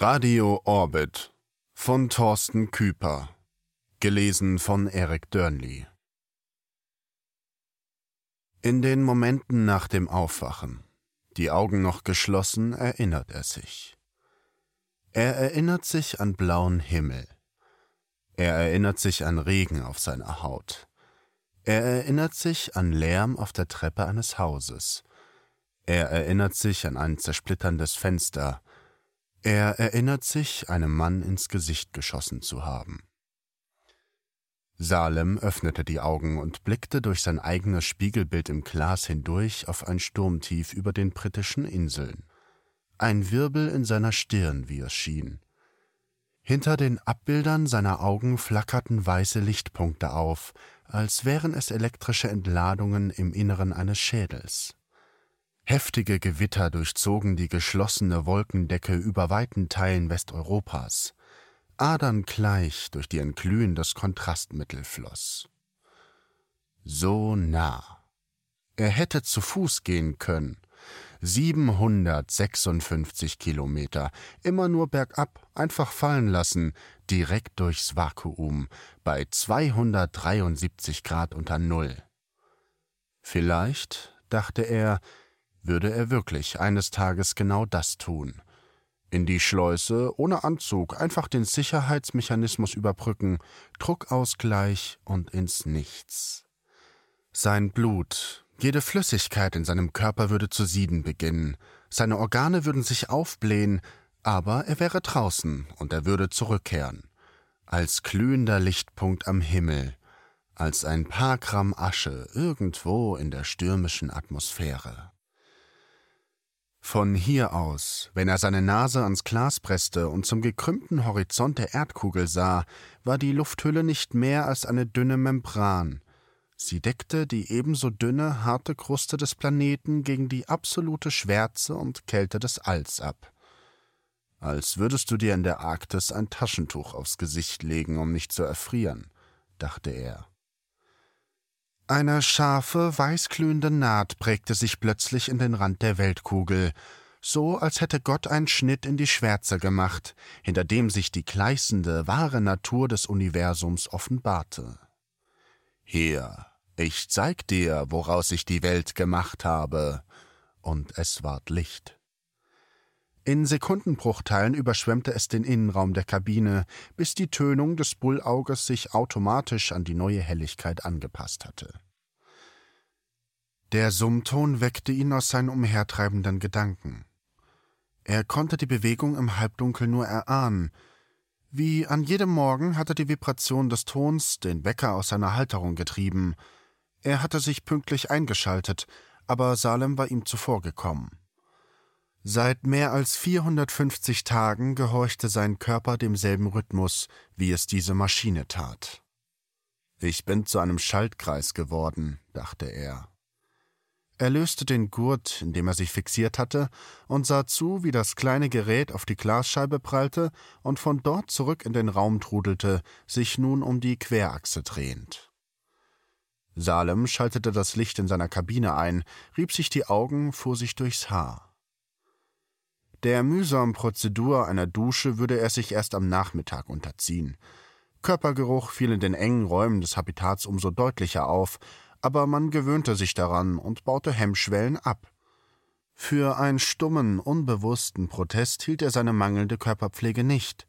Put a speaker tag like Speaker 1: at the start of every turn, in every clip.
Speaker 1: Radio Orbit von Thorsten Küper. Gelesen von Eric Dörnli. In den Momenten nach dem Aufwachen, die Augen noch geschlossen, erinnert er sich. Er erinnert sich an blauen Himmel. Er erinnert sich an Regen auf seiner Haut. Er erinnert sich an Lärm auf der Treppe eines Hauses. Er erinnert sich an ein zersplitterndes Fenster, er erinnert sich, einem Mann ins Gesicht geschossen zu haben. Salem öffnete die Augen und blickte durch sein eigenes Spiegelbild im Glas hindurch auf ein Sturmtief über den britischen Inseln. Ein Wirbel in seiner Stirn, wie es schien. Hinter den Abbildern seiner Augen flackerten weiße Lichtpunkte auf, als wären es elektrische Entladungen im Inneren eines Schädels. Heftige Gewitter durchzogen die geschlossene Wolkendecke über weiten Teilen Westeuropas. Adern gleich, durch die ein glühendes Kontrastmittel floss. So nah. Er hätte zu Fuß gehen können. 756 Kilometer, immer nur bergab, einfach fallen lassen, direkt durchs Vakuum, bei 273 Grad unter Null. Vielleicht, dachte er, würde er wirklich eines Tages genau das tun. In die Schleuse, ohne Anzug, einfach den Sicherheitsmechanismus überbrücken, Druckausgleich und ins Nichts. Sein Blut, jede Flüssigkeit in seinem Körper würde zu sieden beginnen, seine Organe würden sich aufblähen, aber er wäre draußen und er würde zurückkehren. Als glühender Lichtpunkt am Himmel, als ein paar Gramm Asche irgendwo in der stürmischen Atmosphäre. Von hier aus, wenn er seine Nase ans Glas presste und zum gekrümmten Horizont der Erdkugel sah, war die Lufthülle nicht mehr als eine dünne Membran. Sie deckte die ebenso dünne, harte Kruste des Planeten gegen die absolute Schwärze und Kälte des Alls ab. Als würdest du dir in der Arktis ein Taschentuch aufs Gesicht legen, um nicht zu erfrieren, dachte er. Eine scharfe, weißglühende Naht prägte sich plötzlich in den Rand der Weltkugel, so als hätte Gott einen Schnitt in die Schwärze gemacht, hinter dem sich die gleißende, wahre Natur des Universums offenbarte. Hier, ich zeig dir, woraus ich die Welt gemacht habe, und es ward Licht. In Sekundenbruchteilen überschwemmte es den Innenraum der Kabine, bis die Tönung des Bullauges sich automatisch an die neue Helligkeit angepasst hatte. Der Summton weckte ihn aus seinen umhertreibenden Gedanken. Er konnte die Bewegung im Halbdunkel nur erahnen. Wie an jedem Morgen hatte die Vibration des Tons den Wecker aus seiner Halterung getrieben. Er hatte sich pünktlich eingeschaltet, aber Salem war ihm zuvorgekommen. Seit mehr als 450 Tagen gehorchte sein Körper demselben Rhythmus, wie es diese Maschine tat. Ich bin zu einem Schaltkreis geworden, dachte er. Er löste den Gurt, in dem er sich fixiert hatte, und sah zu, wie das kleine Gerät auf die Glasscheibe prallte und von dort zurück in den Raum trudelte, sich nun um die Querachse drehend. Salem schaltete das Licht in seiner Kabine ein, rieb sich die Augen, fuhr sich durchs Haar. Der mühsamen Prozedur einer Dusche würde er sich erst am Nachmittag unterziehen. Körpergeruch fiel in den engen Räumen des Habitats umso deutlicher auf, aber man gewöhnte sich daran und baute Hemmschwellen ab. Für einen stummen, unbewussten Protest hielt er seine mangelnde Körperpflege nicht.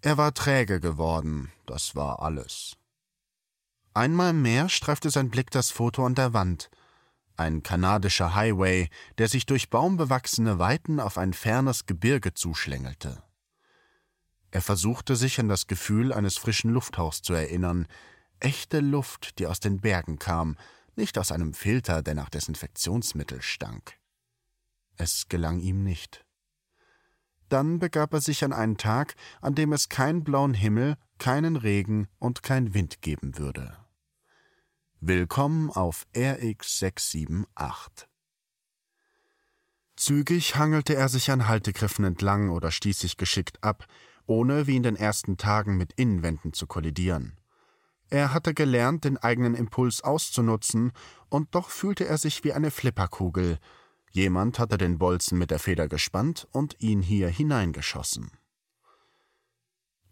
Speaker 1: Er war träge geworden, das war alles. Einmal mehr streifte sein Blick das Foto an der Wand – ein kanadischer Highway, der sich durch baumbewachsene Weiten auf ein fernes Gebirge zuschlängelte. Er versuchte sich an das Gefühl eines frischen Lufthauchs zu erinnern, echte Luft, die aus den Bergen kam, nicht aus einem Filter, der nach Desinfektionsmittel stank. Es gelang ihm nicht. Dann begab er sich an einen Tag, an dem es keinen blauen Himmel, keinen Regen und kein Wind geben würde. Willkommen auf RX678. Zügig hangelte er sich an Haltegriffen entlang oder stieß sich geschickt ab, ohne wie in den ersten Tagen mit Innenwänden zu kollidieren. Er hatte gelernt, den eigenen Impuls auszunutzen, und doch fühlte er sich wie eine Flipperkugel. Jemand hatte den Bolzen mit der Feder gespannt und ihn hier hineingeschossen.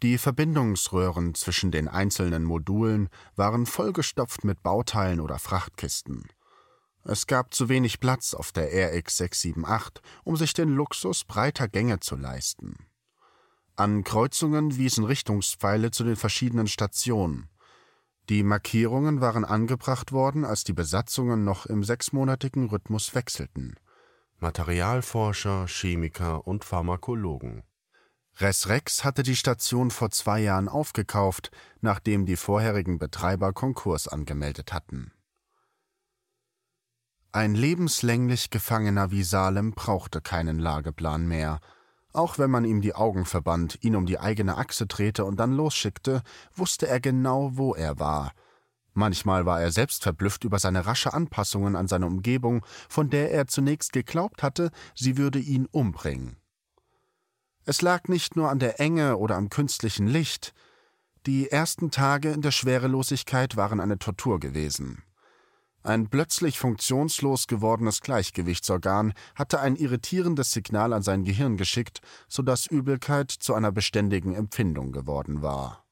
Speaker 1: Die Verbindungsröhren zwischen den einzelnen Modulen waren vollgestopft mit Bauteilen oder Frachtkisten. Es gab zu wenig Platz auf der RX 678, um sich den Luxus breiter Gänge zu leisten. An Kreuzungen wiesen Richtungspfeile zu den verschiedenen Stationen. Die Markierungen waren angebracht worden, als die Besatzungen noch im sechsmonatigen Rhythmus wechselten.
Speaker 2: Materialforscher, Chemiker und Pharmakologen.
Speaker 1: Resrex hatte die Station vor zwei Jahren aufgekauft, nachdem die vorherigen Betreiber Konkurs angemeldet hatten. Ein lebenslänglich Gefangener wie Salem brauchte keinen Lageplan mehr. Auch wenn man ihm die Augen verband, ihn um die eigene Achse drehte und dann losschickte, wusste er genau, wo er war. Manchmal war er selbst verblüfft über seine rasche Anpassungen an seine Umgebung, von der er zunächst geglaubt hatte, sie würde ihn umbringen. Es lag nicht nur an der Enge oder am künstlichen Licht. Die ersten Tage in der Schwerelosigkeit waren eine Tortur gewesen. Ein plötzlich funktionslos gewordenes Gleichgewichtsorgan hatte ein irritierendes Signal an sein Gehirn geschickt, so dass Übelkeit zu einer beständigen Empfindung geworden war.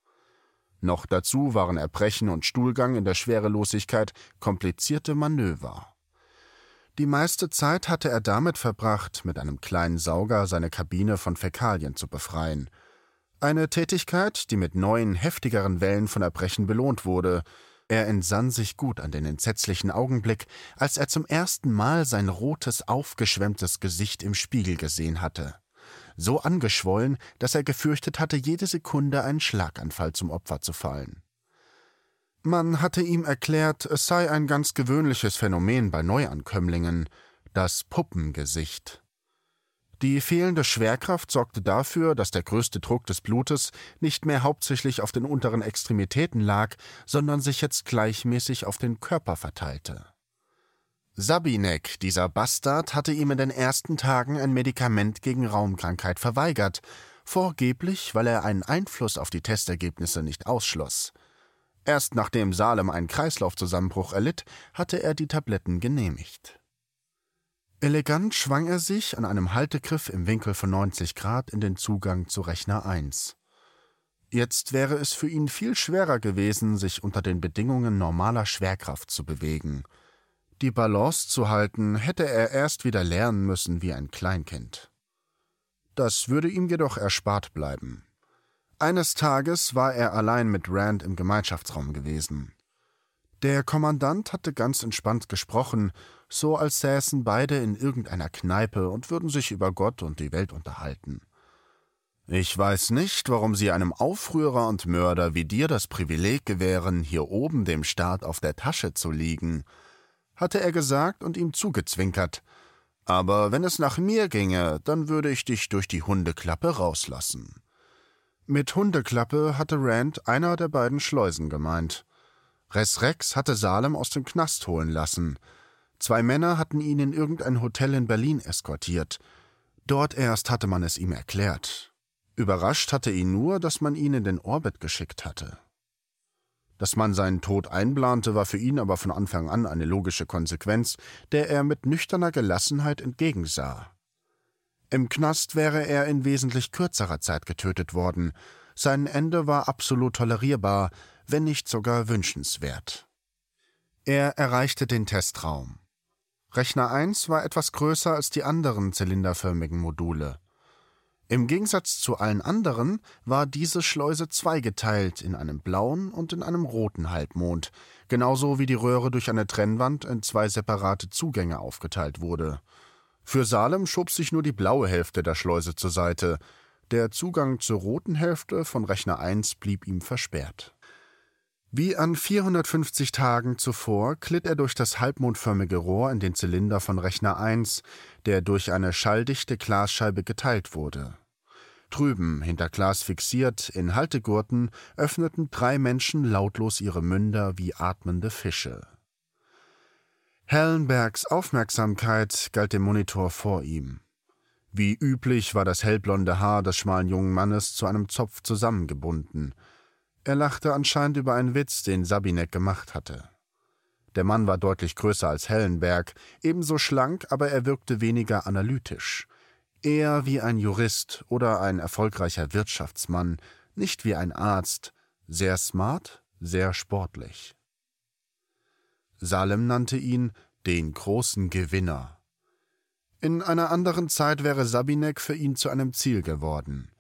Speaker 1: Noch dazu waren Erbrechen und Stuhlgang in der Schwerelosigkeit komplizierte Manöver. Die meiste Zeit hatte er damit verbracht, mit einem kleinen Sauger seine Kabine von Fäkalien zu befreien. Eine Tätigkeit, die mit neuen, heftigeren Wellen von Erbrechen belohnt wurde, er entsann sich gut an den entsetzlichen Augenblick, als er zum ersten Mal sein rotes, aufgeschwemmtes Gesicht im Spiegel gesehen hatte. So angeschwollen, dass er gefürchtet hatte, jede Sekunde einen Schlaganfall zum Opfer zu fallen. Man hatte ihm erklärt, es sei ein ganz gewöhnliches Phänomen bei Neuankömmlingen, das Puppengesicht. Die fehlende Schwerkraft sorgte dafür, dass der größte Druck des Blutes nicht mehr hauptsächlich auf den unteren Extremitäten lag, sondern sich jetzt gleichmäßig auf den Körper verteilte. Sabinek, dieser Bastard, hatte ihm in den ersten Tagen ein Medikament gegen Raumkrankheit verweigert, vorgeblich, weil er einen Einfluss auf die Testergebnisse nicht ausschloss. Erst nachdem Salem einen Kreislaufzusammenbruch erlitt, hatte er die Tabletten genehmigt. Elegant schwang er sich an einem Haltegriff im Winkel von 90 Grad in den Zugang zu Rechner 1. Jetzt wäre es für ihn viel schwerer gewesen, sich unter den Bedingungen normaler Schwerkraft zu bewegen. Die Balance zu halten, hätte er erst wieder lernen müssen wie ein Kleinkind. Das würde ihm jedoch erspart bleiben. Eines Tages war er allein mit Rand im Gemeinschaftsraum gewesen. Der Kommandant hatte ganz entspannt gesprochen so als säßen beide in irgendeiner Kneipe und würden sich über Gott und die Welt unterhalten. Ich weiß nicht, warum Sie einem Aufrührer und Mörder wie dir das Privileg gewähren, hier oben dem Staat auf der Tasche zu liegen, hatte er gesagt und ihm zugezwinkert. Aber wenn es nach mir ginge, dann würde ich dich durch die Hundeklappe rauslassen. Mit Hundeklappe hatte Rand einer der beiden Schleusen gemeint. Res Rex hatte Salem aus dem Knast holen lassen – Zwei Männer hatten ihn in irgendein Hotel in Berlin eskortiert. Dort erst hatte man es ihm erklärt. Überrascht hatte ihn nur, dass man ihn in den Orbit geschickt hatte. Dass man seinen Tod einplante, war für ihn aber von Anfang an eine logische Konsequenz, der er mit nüchterner Gelassenheit entgegensah. Im Knast wäre er in wesentlich kürzerer Zeit getötet worden. Sein Ende war absolut tolerierbar, wenn nicht sogar wünschenswert. Er erreichte den Testraum. Rechner 1 war etwas größer als die anderen zylinderförmigen Module. Im Gegensatz zu allen anderen war diese Schleuse zweigeteilt in einem blauen und in einem roten Halbmond, genauso wie die Röhre durch eine Trennwand in zwei separate Zugänge aufgeteilt wurde. Für Salem schob sich nur die blaue Hälfte der Schleuse zur Seite, der Zugang zur roten Hälfte von Rechner 1 blieb ihm versperrt. Wie an 450 Tagen zuvor glitt er durch das halbmondförmige Rohr in den Zylinder von Rechner 1, der durch eine schalldichte Glasscheibe geteilt wurde. Drüben, hinter Glas fixiert, in Haltegurten, öffneten drei Menschen lautlos ihre Münder wie atmende Fische. Hellenbergs Aufmerksamkeit galt dem Monitor vor ihm. Wie üblich war das hellblonde Haar des schmalen jungen Mannes zu einem Zopf zusammengebunden – er lachte anscheinend über einen Witz, den Sabinek gemacht hatte. Der Mann war deutlich größer als Hellenberg, ebenso schlank, aber er wirkte weniger analytisch. Eher wie ein Jurist oder ein erfolgreicher Wirtschaftsmann, nicht wie ein Arzt, sehr smart, sehr sportlich. Salem nannte ihn den großen Gewinner. In einer anderen Zeit wäre Sabinek für ihn zu einem Ziel geworden.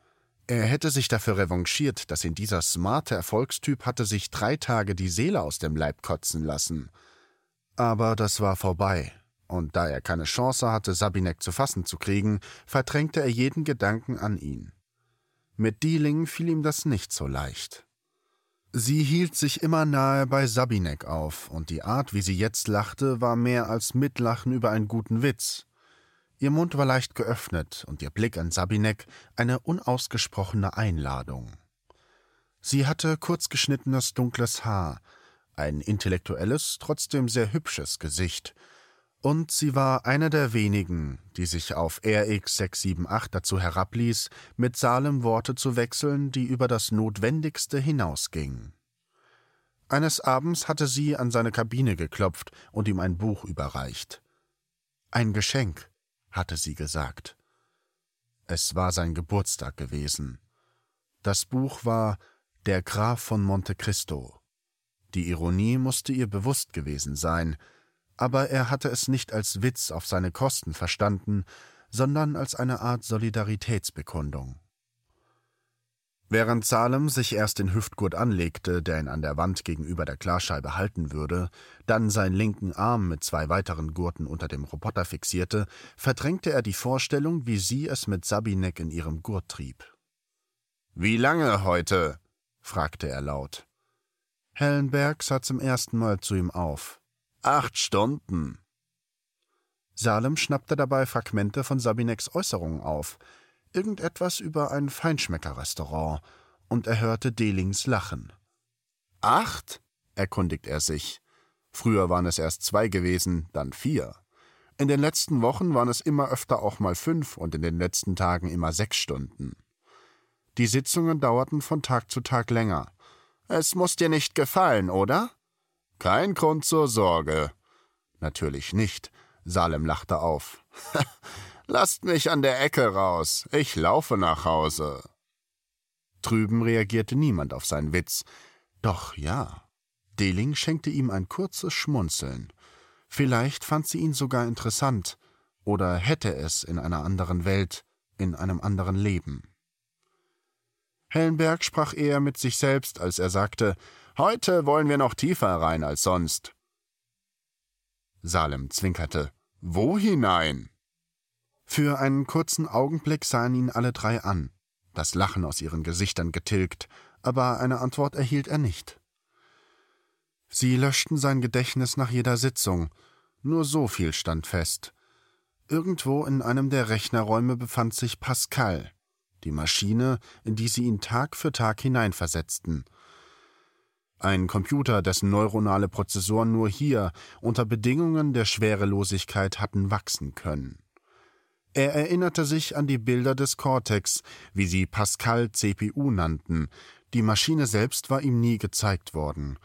Speaker 1: Er hätte sich dafür revanchiert, dass ihn dieser smarte Erfolgstyp hatte sich drei Tage die Seele aus dem Leib kotzen lassen. Aber das war vorbei, und da er keine Chance hatte, Sabinek zu fassen zu kriegen, verdrängte er jeden Gedanken an ihn. Mit Dealing fiel ihm das nicht so leicht. Sie hielt sich immer nahe bei Sabinek auf, und die Art, wie sie jetzt lachte, war mehr als Mitlachen über einen guten Witz. Ihr Mund war leicht geöffnet und ihr Blick an Sabinek eine unausgesprochene Einladung. Sie hatte kurzgeschnittenes dunkles Haar, ein intellektuelles, trotzdem sehr hübsches Gesicht, und sie war eine der wenigen, die sich auf RX 678 dazu herabließ, mit Salem Worte zu wechseln, die über das Notwendigste hinausgingen. Eines Abends hatte sie an seine Kabine geklopft und ihm ein Buch überreicht. Ein Geschenk, hatte sie gesagt. Es war sein Geburtstag gewesen. Das Buch war Der Graf von Monte Cristo. Die Ironie musste ihr bewusst gewesen sein, aber er hatte es nicht als Witz auf seine Kosten verstanden, sondern als eine Art Solidaritätsbekundung. Während Salem sich erst den Hüftgurt anlegte, der ihn an der Wand gegenüber der Klarscheibe halten würde, dann seinen linken Arm mit zwei weiteren Gurten unter dem Roboter fixierte, verdrängte er die Vorstellung, wie sie es mit Sabinek in ihrem Gurt trieb. Wie lange heute? fragte er laut. Hellenberg sah zum ersten Mal zu ihm auf. Acht Stunden. Salem schnappte dabei Fragmente von Sabineks Äußerungen auf, irgendetwas über ein Feinschmeckerrestaurant, und er hörte Delings Lachen. Acht? erkundigt er sich. Früher waren es erst zwei gewesen, dann vier. In den letzten Wochen waren es immer öfter auch mal fünf und in den letzten Tagen immer sechs Stunden. Die Sitzungen dauerten von Tag zu Tag länger. Es muss dir nicht gefallen, oder? Kein Grund zur Sorge. Natürlich nicht. Salem lachte auf. Lasst mich an der Ecke raus, ich laufe nach Hause. Drüben reagierte niemand auf seinen Witz. Doch ja. Deling schenkte ihm ein kurzes Schmunzeln. Vielleicht fand sie ihn sogar interessant oder hätte es in einer anderen Welt, in einem anderen Leben. Hellenberg sprach eher mit sich selbst, als er sagte, Heute wollen wir noch tiefer rein als sonst. Salem zwinkerte. Wo hinein? Für einen kurzen Augenblick sahen ihn alle drei an, das Lachen aus ihren Gesichtern getilgt, aber eine Antwort erhielt er nicht. Sie löschten sein Gedächtnis nach jeder Sitzung, nur so viel stand fest. Irgendwo in einem der Rechnerräume befand sich Pascal, die Maschine, in die sie ihn Tag für Tag hineinversetzten. Ein Computer, dessen neuronale Prozessoren nur hier unter Bedingungen der Schwerelosigkeit hatten wachsen können. Er erinnerte sich an die Bilder des Cortex, wie sie Pascal CPU nannten, die Maschine selbst war ihm nie gezeigt worden.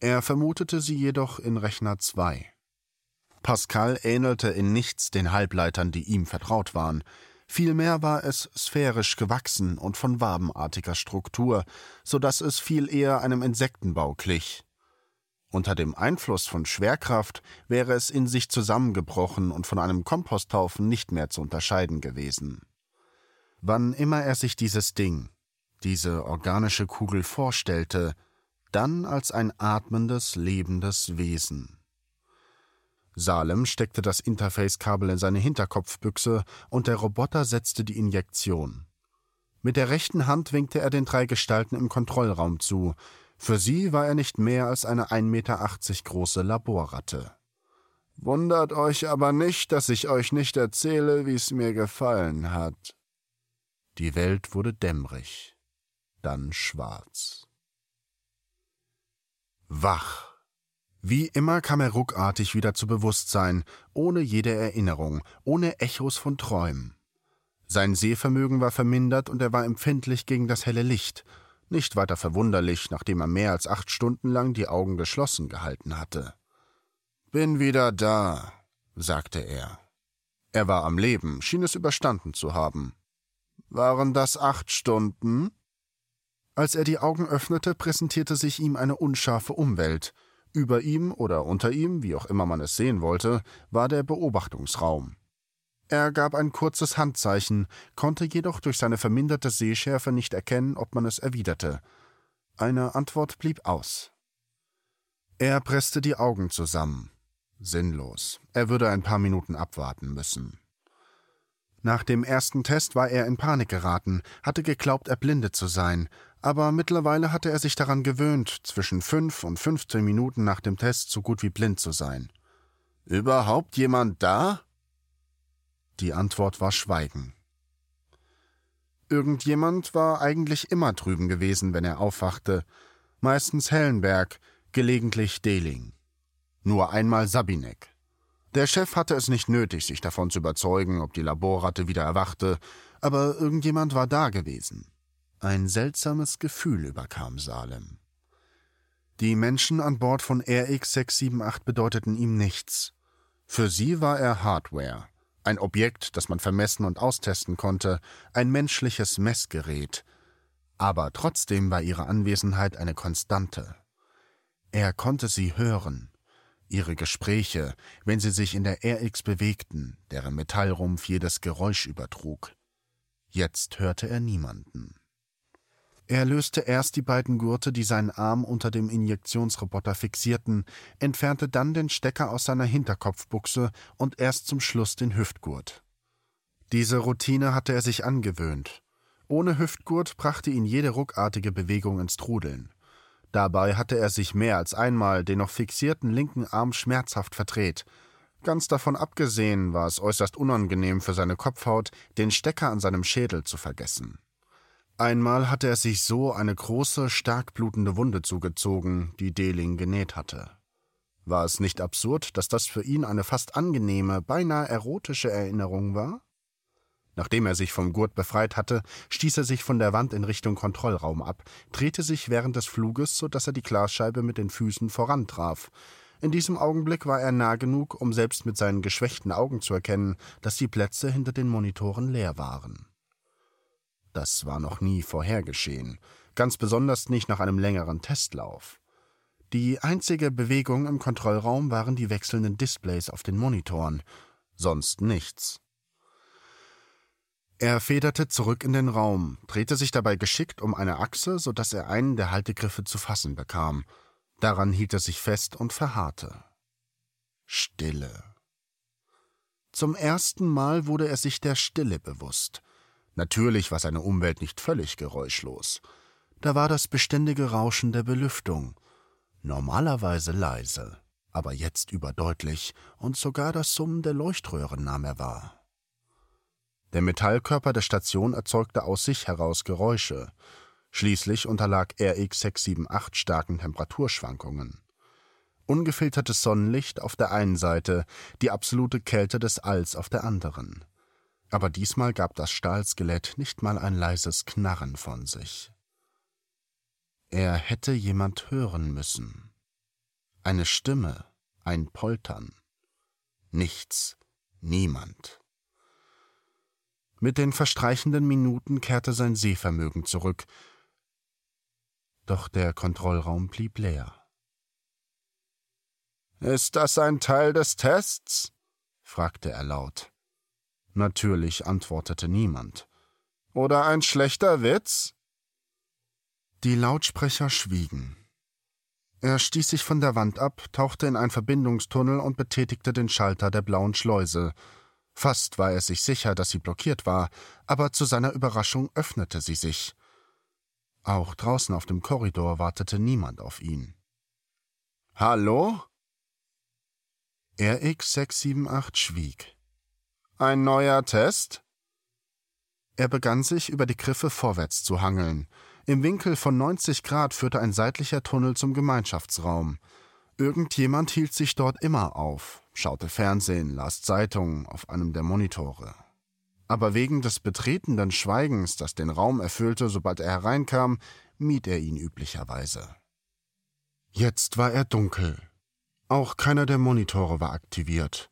Speaker 1: Er vermutete sie jedoch in Rechner 2. Pascal ähnelte in nichts den Halbleitern, die ihm vertraut waren. Vielmehr war es sphärisch gewachsen und von wabenartiger Struktur, so dass es viel eher einem Insektenbau glich. Unter dem Einfluss von Schwerkraft wäre es in sich zusammengebrochen und von einem Komposthaufen nicht mehr zu unterscheiden gewesen. Wann immer er sich dieses Ding, diese organische Kugel vorstellte, dann als ein atmendes, lebendes Wesen. Salem steckte das Interface-Kabel in seine Hinterkopfbüchse und der Roboter setzte die Injektion. Mit der rechten Hand winkte er den drei Gestalten im Kontrollraum zu, für sie war er nicht mehr als eine 1,80 Meter große Laborratte. Wundert euch aber nicht, dass ich euch nicht erzähle, wie es mir gefallen hat. Die Welt wurde dämmerig, dann schwarz. Wach. Wie immer kam er ruckartig wieder zu Bewusstsein, ohne jede Erinnerung, ohne Echos von Träumen. Sein Sehvermögen war vermindert und er war empfindlich gegen das helle Licht, nicht weiter verwunderlich, nachdem er mehr als acht Stunden lang die Augen geschlossen gehalten hatte. Bin wieder da, sagte er. Er war am Leben, schien es überstanden zu haben. Waren das acht Stunden? Als er die Augen öffnete, präsentierte sich ihm eine unscharfe Umwelt. Über ihm oder unter ihm, wie auch immer man es sehen wollte, war der Beobachtungsraum. Er gab ein kurzes Handzeichen, konnte jedoch durch seine verminderte Sehschärfe nicht erkennen, ob man es erwiderte. Eine Antwort blieb aus. Er presste die Augen zusammen. Sinnlos. Er würde ein paar Minuten abwarten müssen. Nach dem ersten Test war er in Panik geraten, hatte geglaubt, erblindet zu sein, aber mittlerweile hatte er sich daran gewöhnt, zwischen fünf und fünfzehn Minuten nach dem Test so gut wie blind zu sein. Überhaupt jemand da? Die Antwort war Schweigen. Irgendjemand war eigentlich immer drüben gewesen, wenn er aufwachte. Meistens Hellenberg, gelegentlich Dehling. Nur einmal Sabinek. Der Chef hatte es nicht nötig, sich davon zu überzeugen, ob die Laborratte wieder erwachte, aber irgendjemand war da gewesen. Ein seltsames Gefühl überkam Salem. Die Menschen an Bord von RX 678 bedeuteten ihm nichts. Für sie war er Hardware, ein Objekt, das man vermessen und austesten konnte, ein menschliches Messgerät. Aber trotzdem war ihre Anwesenheit eine Konstante. Er konnte sie hören, ihre Gespräche, wenn sie sich in der RX bewegten, deren Metallrumpf jedes Geräusch übertrug. Jetzt hörte er niemanden. Er löste erst die beiden Gurte, die seinen Arm unter dem Injektionsroboter fixierten, entfernte dann den Stecker aus seiner Hinterkopfbuchse und erst zum Schluss den Hüftgurt. Diese Routine hatte er sich angewöhnt. Ohne Hüftgurt brachte ihn jede ruckartige Bewegung ins Trudeln. Dabei hatte er sich mehr als einmal den noch fixierten linken Arm schmerzhaft verdreht. Ganz davon abgesehen war es äußerst unangenehm für seine Kopfhaut, den Stecker an seinem Schädel zu vergessen. Einmal hatte er sich so eine große, stark blutende Wunde zugezogen, die Deling genäht hatte. War es nicht absurd, dass das für ihn eine fast angenehme, beinahe erotische Erinnerung war? Nachdem er sich vom Gurt befreit hatte, stieß er sich von der Wand in Richtung Kontrollraum ab, drehte sich während des Fluges, so dass er die Glasscheibe mit den Füßen vorantraf. In diesem Augenblick war er nah genug, um selbst mit seinen geschwächten Augen zu erkennen, dass die Plätze hinter den Monitoren leer waren. Das war noch nie vorhergeschehen, ganz besonders nicht nach einem längeren Testlauf. Die einzige Bewegung im Kontrollraum waren die wechselnden Displays auf den Monitoren, sonst nichts. Er federte zurück in den Raum, drehte sich dabei geschickt um eine Achse, so dass er einen der Haltegriffe zu fassen bekam. Daran hielt er sich fest und verharrte. Stille. Zum ersten Mal wurde er sich der Stille bewusst. Natürlich war seine Umwelt nicht völlig geräuschlos. Da war das beständige Rauschen der Belüftung, normalerweise leise, aber jetzt überdeutlich, und sogar das Summen der Leuchtröhren nahm er wahr. Der Metallkörper der Station erzeugte aus sich heraus Geräusche. Schließlich unterlag RX 678 starken Temperaturschwankungen. Ungefiltertes Sonnenlicht auf der einen Seite, die absolute Kälte des Alls auf der anderen aber diesmal gab das Stahlskelett nicht mal ein leises Knarren von sich. Er hätte jemand hören müssen. Eine Stimme, ein Poltern. Nichts, niemand. Mit den verstreichenden Minuten kehrte sein Sehvermögen zurück, doch der Kontrollraum blieb leer. Ist das ein Teil des Tests? fragte er laut. Natürlich antwortete niemand. Oder ein schlechter Witz? Die Lautsprecher schwiegen. Er stieß sich von der Wand ab, tauchte in einen Verbindungstunnel und betätigte den Schalter der blauen Schleuse. Fast war er sich sicher, dass sie blockiert war, aber zu seiner Überraschung öffnete sie sich. Auch draußen auf dem Korridor wartete niemand auf ihn. Hallo? RX 678 schwieg. Ein neuer Test? Er begann sich über die Griffe vorwärts zu hangeln. Im Winkel von 90 Grad führte ein seitlicher Tunnel zum Gemeinschaftsraum. Irgendjemand hielt sich dort immer auf, schaute Fernsehen, las Zeitungen auf einem der Monitore. Aber wegen des betretenden Schweigens, das den Raum erfüllte, sobald er hereinkam, mied er ihn üblicherweise. Jetzt war er dunkel. Auch keiner der Monitore war aktiviert.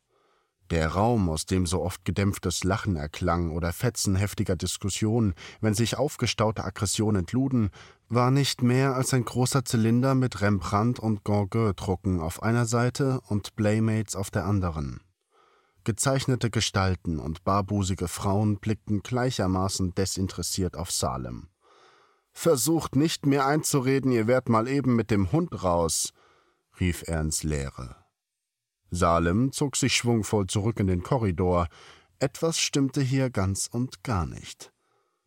Speaker 1: Der Raum, aus dem so oft gedämpftes Lachen erklang oder Fetzen heftiger Diskussion, wenn sich aufgestaute Aggression entluden, war nicht mehr als ein großer Zylinder mit Rembrandt und Gauguin-Drucken auf einer Seite und Playmates auf der anderen. Gezeichnete Gestalten und barbusige Frauen blickten gleichermaßen desinteressiert auf Salem. Versucht nicht mir einzureden, ihr wärt mal eben mit dem Hund raus, rief er ins Leere. Salem zog sich schwungvoll zurück in den Korridor. Etwas stimmte hier ganz und gar nicht.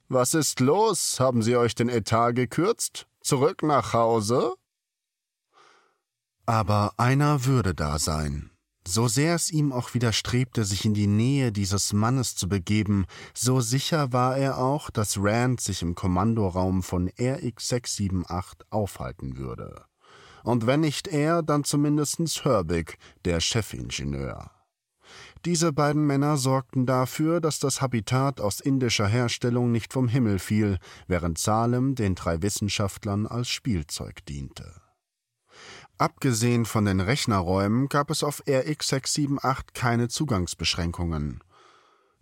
Speaker 1: Was ist los? Haben Sie euch den Etat gekürzt? Zurück nach Hause? Aber einer würde da sein. So sehr es ihm auch widerstrebte, sich in die Nähe dieses Mannes zu begeben, so sicher war er auch, dass Rand sich im Kommandoraum von RX-678 aufhalten würde und wenn nicht er, dann zumindest Herbig, der Chefingenieur. Diese beiden Männer sorgten dafür, dass das Habitat aus indischer Herstellung nicht vom Himmel fiel, während Salem den drei Wissenschaftlern als Spielzeug diente. Abgesehen von den Rechnerräumen gab es auf RX 678 keine Zugangsbeschränkungen.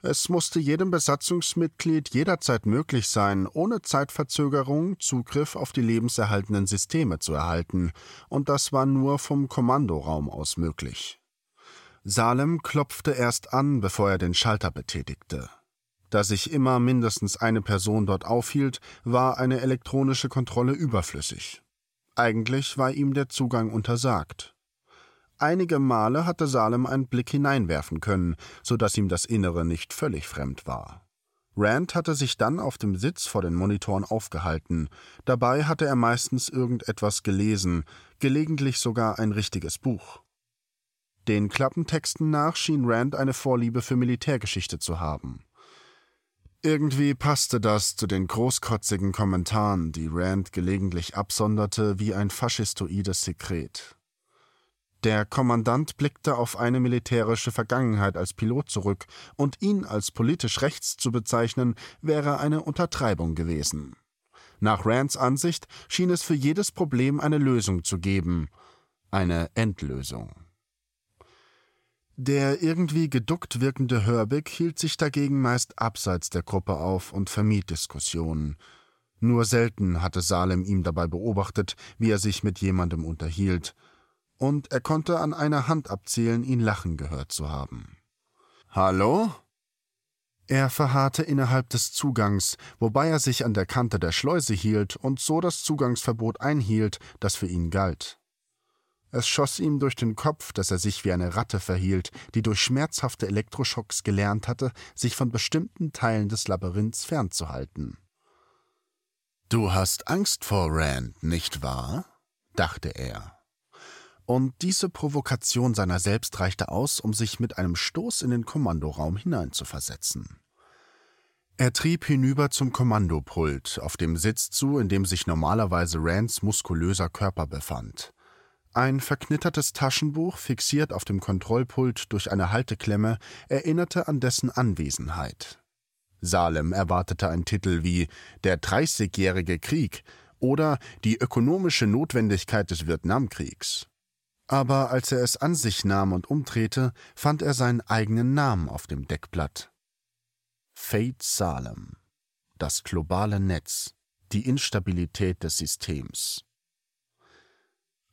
Speaker 1: Es musste jedem Besatzungsmitglied jederzeit möglich sein, ohne Zeitverzögerung Zugriff auf die lebenserhaltenden Systeme zu erhalten, und das war nur vom Kommandoraum aus möglich. Salem klopfte erst an, bevor er den Schalter betätigte. Da sich immer mindestens eine Person dort aufhielt, war eine elektronische Kontrolle überflüssig. Eigentlich war ihm der Zugang untersagt. Einige Male hatte Salem einen Blick hineinwerfen können, so dass ihm das Innere nicht völlig fremd war. Rand hatte sich dann auf dem Sitz vor den Monitoren aufgehalten. Dabei hatte er meistens irgendetwas gelesen, gelegentlich sogar ein richtiges Buch. Den Klappentexten nach schien Rand eine Vorliebe für Militärgeschichte zu haben. Irgendwie passte das zu den großkotzigen Kommentaren, die Rand gelegentlich absonderte wie ein faschistoides Sekret. Der Kommandant blickte auf eine militärische Vergangenheit als Pilot zurück, und ihn als politisch rechts zu bezeichnen, wäre eine Untertreibung gewesen. Nach Rands Ansicht schien es für jedes Problem eine Lösung zu geben, eine Endlösung. Der irgendwie geduckt wirkende Herbig hielt sich dagegen meist abseits der Gruppe auf und vermied Diskussionen. Nur selten hatte Salem ihm dabei beobachtet, wie er sich mit jemandem unterhielt – und er konnte an einer Hand abzählen, ihn lachen gehört zu haben. Hallo? Er verharrte innerhalb des Zugangs, wobei er sich an der Kante der Schleuse hielt und so das Zugangsverbot einhielt, das für ihn galt. Es schoss ihm durch den Kopf, dass er sich wie eine Ratte verhielt, die durch schmerzhafte Elektroschocks gelernt hatte, sich von bestimmten Teilen des Labyrinths fernzuhalten. Du hast Angst vor Rand, nicht wahr? dachte er und diese Provokation seiner selbst reichte aus, um sich mit einem Stoß in den Kommandoraum hineinzuversetzen. Er trieb hinüber zum Kommandopult, auf dem Sitz zu, in dem sich normalerweise Rands muskulöser Körper befand. Ein verknittertes Taschenbuch, fixiert auf dem Kontrollpult durch eine Halteklemme, erinnerte an dessen Anwesenheit. Salem erwartete einen Titel wie Der Dreißigjährige Krieg oder Die ökonomische Notwendigkeit des Vietnamkriegs aber als er es an sich nahm und umdrehte, fand er seinen eigenen Namen auf dem Deckblatt. Fate Salem. Das globale Netz. Die Instabilität des Systems.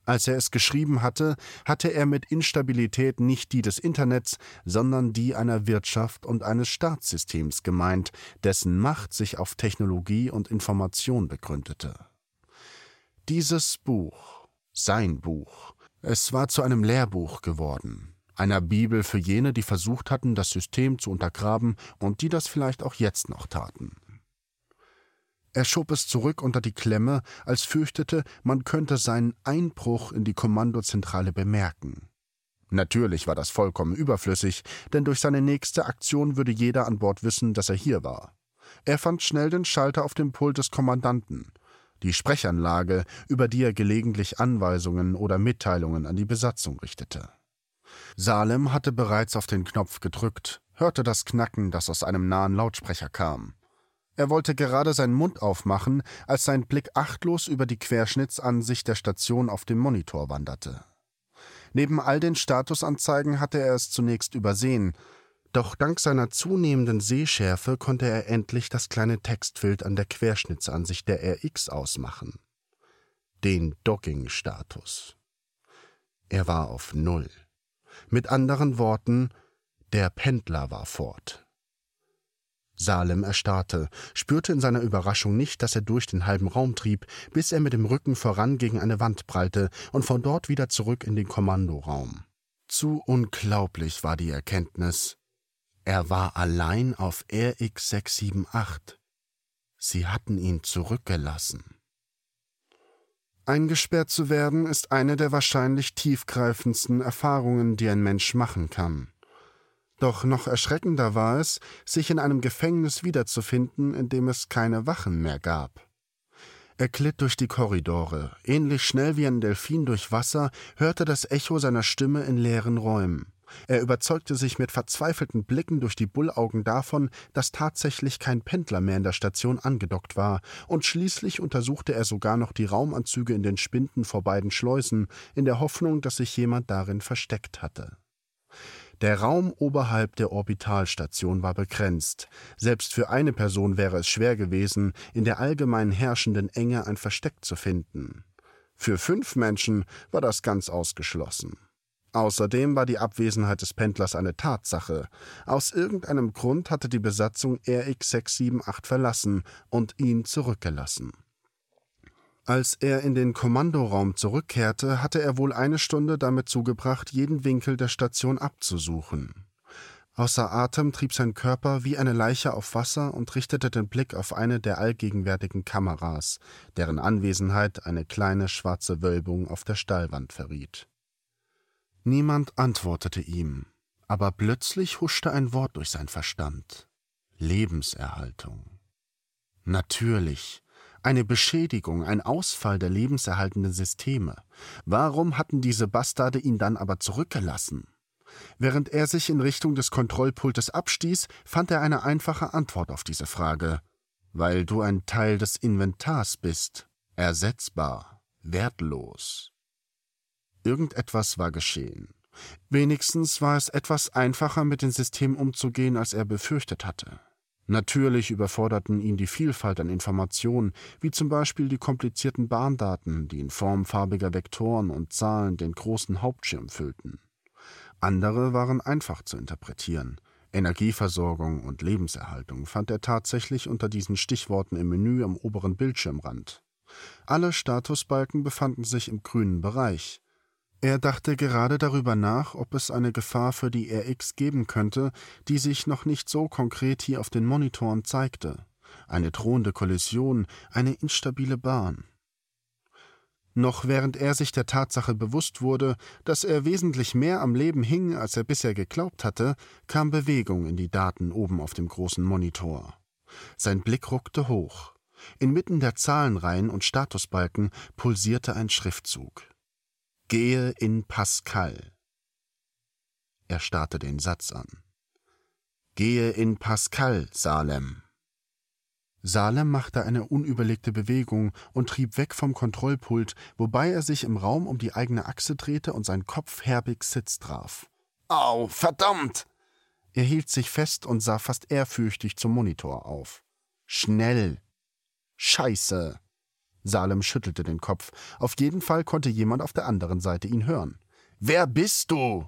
Speaker 1: Als er es geschrieben hatte, hatte er mit Instabilität nicht die des Internets, sondern die einer Wirtschaft und eines Staatssystems gemeint, dessen Macht sich auf Technologie und Information begründete. Dieses Buch, sein Buch, es war zu einem Lehrbuch geworden, einer Bibel für jene, die versucht hatten, das System zu untergraben und die das vielleicht auch jetzt noch taten. Er schob es zurück unter die Klemme, als fürchtete, man könnte seinen Einbruch in die Kommandozentrale bemerken. Natürlich war das vollkommen überflüssig, denn durch seine nächste Aktion würde jeder an Bord wissen, dass er hier war. Er fand schnell den Schalter auf dem Pult des Kommandanten die Sprechanlage, über die er gelegentlich Anweisungen oder Mitteilungen an die Besatzung richtete. Salem hatte bereits auf den Knopf gedrückt, hörte das Knacken, das aus einem nahen Lautsprecher kam. Er wollte gerade seinen Mund aufmachen, als sein Blick achtlos über die Querschnittsansicht der Station auf dem Monitor wanderte. Neben all den Statusanzeigen hatte er es zunächst übersehen, doch dank seiner zunehmenden Sehschärfe konnte er endlich das kleine Textfeld an der Querschnittsansicht der RX ausmachen. Den Docking-Status. Er war auf Null. Mit anderen Worten, der Pendler war fort. Salem erstarrte, spürte in seiner Überraschung nicht, dass er durch den halben Raum trieb, bis er mit dem Rücken voran gegen eine Wand prallte und von dort wieder zurück in den Kommandoraum. Zu unglaublich war die Erkenntnis. Er war allein auf RX 678. Sie hatten ihn zurückgelassen. Eingesperrt zu werden ist eine der wahrscheinlich tiefgreifendsten Erfahrungen, die ein Mensch machen kann. Doch noch erschreckender war es, sich in einem Gefängnis wiederzufinden, in dem es keine Wachen mehr gab. Er glitt durch die Korridore, ähnlich schnell wie ein Delfin durch Wasser, hörte das Echo seiner Stimme in leeren Räumen. Er überzeugte sich mit verzweifelten Blicken durch die Bullaugen davon, dass tatsächlich kein Pendler mehr in der Station angedockt war, und schließlich untersuchte er sogar noch die Raumanzüge in den Spinden vor beiden Schleusen, in der Hoffnung, dass sich jemand darin versteckt hatte. Der Raum oberhalb der Orbitalstation war begrenzt. Selbst für eine Person wäre es schwer gewesen, in der allgemein herrschenden Enge ein Versteck zu finden. Für fünf Menschen war das ganz ausgeschlossen. Außerdem war die Abwesenheit des Pendlers eine Tatsache. Aus irgendeinem Grund hatte die Besatzung RX 678 verlassen und ihn zurückgelassen. Als er in den Kommandoraum zurückkehrte, hatte er wohl eine Stunde damit zugebracht, jeden Winkel der Station abzusuchen. Außer Atem trieb sein Körper wie eine Leiche auf Wasser und richtete den Blick auf eine der allgegenwärtigen Kameras, deren Anwesenheit eine kleine schwarze Wölbung auf der Stallwand verriet. Niemand antwortete ihm, aber plötzlich huschte ein Wort durch sein Verstand Lebenserhaltung. Natürlich, eine Beschädigung, ein Ausfall der lebenserhaltenden Systeme. Warum hatten diese Bastarde ihn dann aber zurückgelassen? Während er sich in Richtung des Kontrollpultes abstieß, fand er eine einfache Antwort auf diese Frage. Weil du ein Teil des Inventars bist, ersetzbar, wertlos. Irgendetwas war geschehen. Wenigstens war es etwas einfacher, mit dem System umzugehen, als er befürchtet hatte. Natürlich überforderten ihn die Vielfalt an Informationen, wie zum Beispiel die komplizierten Bahndaten, die in Form farbiger Vektoren und Zahlen den großen Hauptschirm füllten. Andere waren einfach zu interpretieren. Energieversorgung und Lebenserhaltung fand er tatsächlich unter diesen Stichworten im Menü am oberen Bildschirmrand. Alle Statusbalken befanden sich im grünen Bereich. Er dachte gerade darüber nach, ob es eine Gefahr für die RX geben könnte, die sich noch nicht so konkret hier auf den Monitoren zeigte. Eine drohende Kollision, eine instabile Bahn. Noch während er sich der Tatsache bewusst wurde, dass er wesentlich mehr am Leben hing, als er bisher geglaubt hatte, kam Bewegung in die Daten oben auf dem großen Monitor. Sein Blick ruckte hoch. Inmitten der Zahlenreihen und Statusbalken pulsierte ein Schriftzug. Gehe in Pascal. Er starrte den Satz an. Gehe in Pascal, Salem. Salem machte eine unüberlegte Bewegung und trieb weg vom Kontrollpult, wobei er sich im Raum um die eigene Achse drehte und sein Kopf herbig Sitz traf. Au, verdammt! Er hielt sich fest und sah fast ehrfürchtig zum Monitor auf. Schnell! Scheiße! Salem schüttelte den Kopf. Auf jeden Fall konnte jemand auf der anderen Seite ihn hören. Wer bist du?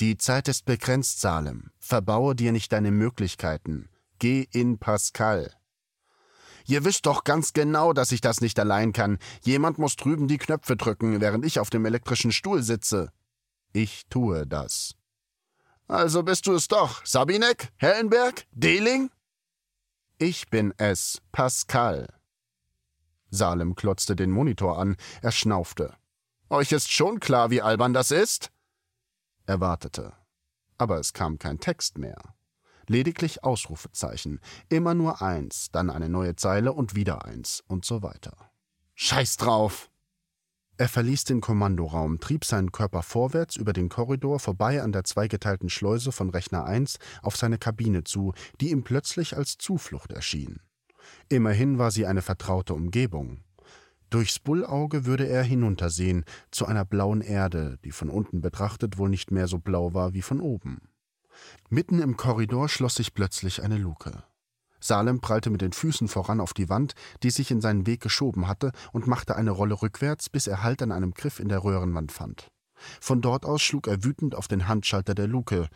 Speaker 1: Die Zeit ist begrenzt, Salem. Verbaue dir nicht deine Möglichkeiten. Geh in Pascal. Ihr wisst doch ganz genau, dass ich das nicht allein kann. Jemand muss drüben die Knöpfe drücken, während ich auf dem elektrischen Stuhl sitze. Ich tue das. Also bist du es doch. Sabinek? Hellenberg? Dehling? Ich bin es, Pascal. Salem klotzte den Monitor an, er schnaufte. Euch ist schon klar, wie albern das ist? Er wartete. Aber es kam kein Text mehr. Lediglich Ausrufezeichen. Immer nur eins, dann eine neue Zeile und wieder eins und so weiter. Scheiß drauf! Er verließ den Kommandoraum, trieb seinen Körper vorwärts über den Korridor vorbei an der zweigeteilten Schleuse von Rechner 1 auf seine Kabine zu, die ihm plötzlich als Zuflucht erschien. Immerhin war sie eine vertraute Umgebung. Durchs Bullauge würde er hinuntersehen zu einer blauen Erde, die von unten betrachtet wohl nicht mehr so blau war wie von oben. Mitten im Korridor schloss sich plötzlich eine Luke. Salem prallte mit den Füßen voran auf die Wand, die sich in seinen Weg geschoben hatte, und machte eine Rolle rückwärts, bis er Halt an einem Griff in der Röhrenwand fand. Von dort aus schlug er wütend auf den Handschalter der Luke.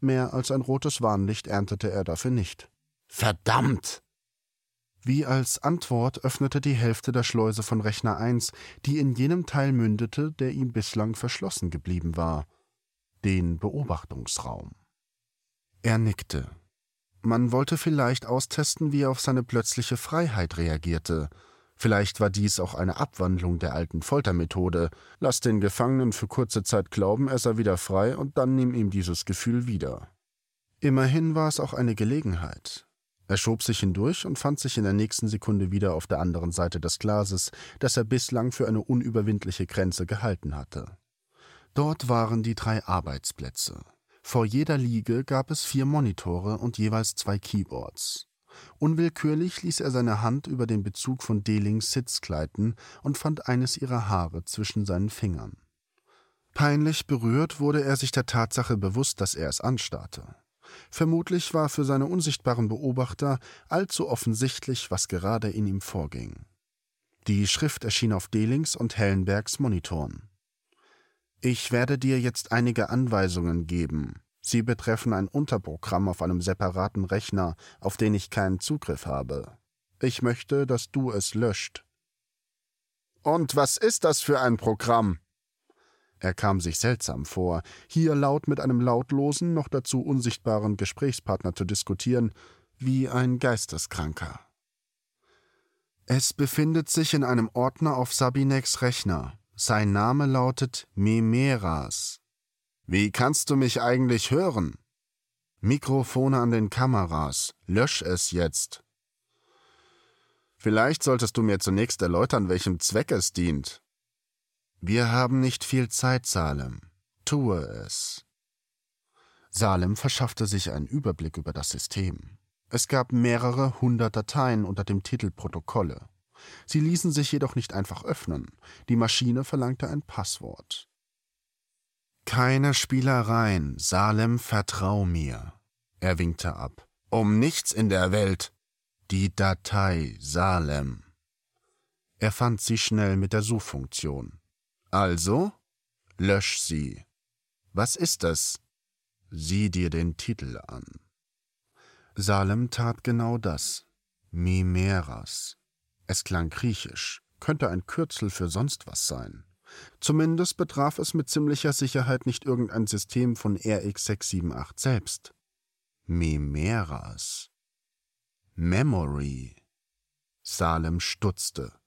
Speaker 1: Mehr als ein rotes Warnlicht erntete er dafür nicht. Verdammt! Wie als Antwort öffnete die Hälfte der Schleuse von Rechner 1, die in jenem Teil mündete, der ihm bislang verschlossen geblieben war, den Beobachtungsraum. Er nickte. Man wollte vielleicht austesten, wie er auf seine plötzliche Freiheit reagierte. Vielleicht war dies auch eine Abwandlung der alten Foltermethode. Lass den Gefangenen für kurze Zeit glauben, er sei wieder frei, und dann nimm ihm dieses Gefühl wieder. Immerhin war es auch eine Gelegenheit. Er schob sich hindurch und fand sich in der nächsten Sekunde wieder auf der anderen Seite des Glases, das er bislang für eine unüberwindliche Grenze gehalten hatte. Dort waren die drei Arbeitsplätze. Vor jeder Liege gab es vier Monitore und jeweils zwei Keyboards. Unwillkürlich ließ er seine Hand über den Bezug von Delings Sitz gleiten und fand eines ihrer Haare zwischen seinen Fingern. Peinlich berührt wurde er sich der Tatsache bewusst, dass er es anstarrte. Vermutlich war für seine unsichtbaren Beobachter allzu offensichtlich, was gerade in ihm vorging. Die Schrift erschien auf Delings und Hellenbergs Monitoren. Ich werde dir jetzt einige Anweisungen geben. Sie betreffen ein Unterprogramm auf einem separaten Rechner, auf den ich keinen Zugriff habe. Ich möchte, dass du es löscht. Und was ist das für ein Programm? Er kam sich seltsam vor, hier laut mit einem lautlosen, noch dazu unsichtbaren Gesprächspartner zu diskutieren, wie ein Geisteskranker. Es befindet sich in einem Ordner auf Sabineks Rechner. Sein Name lautet Memeras. Wie kannst du mich eigentlich hören? Mikrofone an den Kameras. Lösch es jetzt. Vielleicht solltest du mir zunächst erläutern, welchem Zweck es dient. Wir haben nicht viel Zeit, Salem. Tue es. Salem verschaffte sich einen Überblick über das System. Es gab mehrere hundert Dateien unter dem Titel Protokolle. Sie ließen sich jedoch nicht einfach öffnen. Die Maschine verlangte ein Passwort. Keine Spielereien, Salem, vertrau mir. Er winkte ab. Um nichts in der Welt. Die Datei, Salem. Er fand sie schnell mit der Suchfunktion. Also, lösch sie. Was ist es? Sieh dir den Titel an. Salem tat genau das. Mimeras. Es klang griechisch, könnte ein Kürzel für sonst was sein. Zumindest betraf es mit ziemlicher Sicherheit nicht irgendein System von RX678 selbst. Mimeras. Memory. Salem stutzte.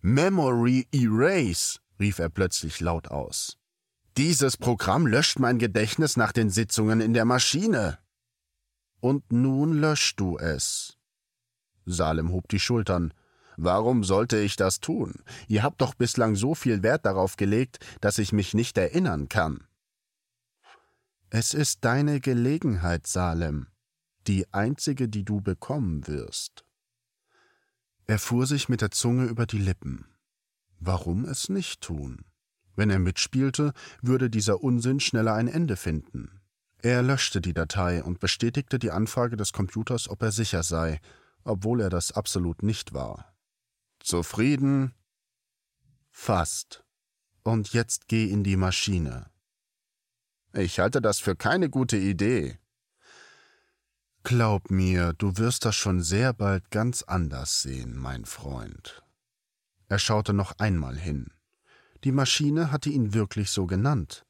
Speaker 1: Memory Erase rief er plötzlich laut aus. Dieses Programm löscht mein Gedächtnis nach den Sitzungen in der Maschine. Und nun löschst du es. Salem hob die Schultern. Warum sollte ich das tun? Ihr habt doch bislang so viel Wert darauf gelegt, dass ich mich nicht erinnern kann. Es ist deine Gelegenheit, Salem, die einzige, die du bekommen wirst. Er fuhr sich mit der Zunge über die Lippen. Warum es nicht tun? Wenn er mitspielte, würde dieser Unsinn schneller ein Ende finden. Er löschte die Datei und bestätigte die Anfrage des Computers, ob er sicher sei, obwohl er das absolut nicht war. Zufrieden? Fast. Und jetzt geh in die Maschine. Ich halte das für keine gute Idee. Glaub mir, du wirst das schon sehr bald ganz anders sehen, mein Freund. Er schaute noch einmal hin. Die Maschine hatte ihn wirklich so genannt.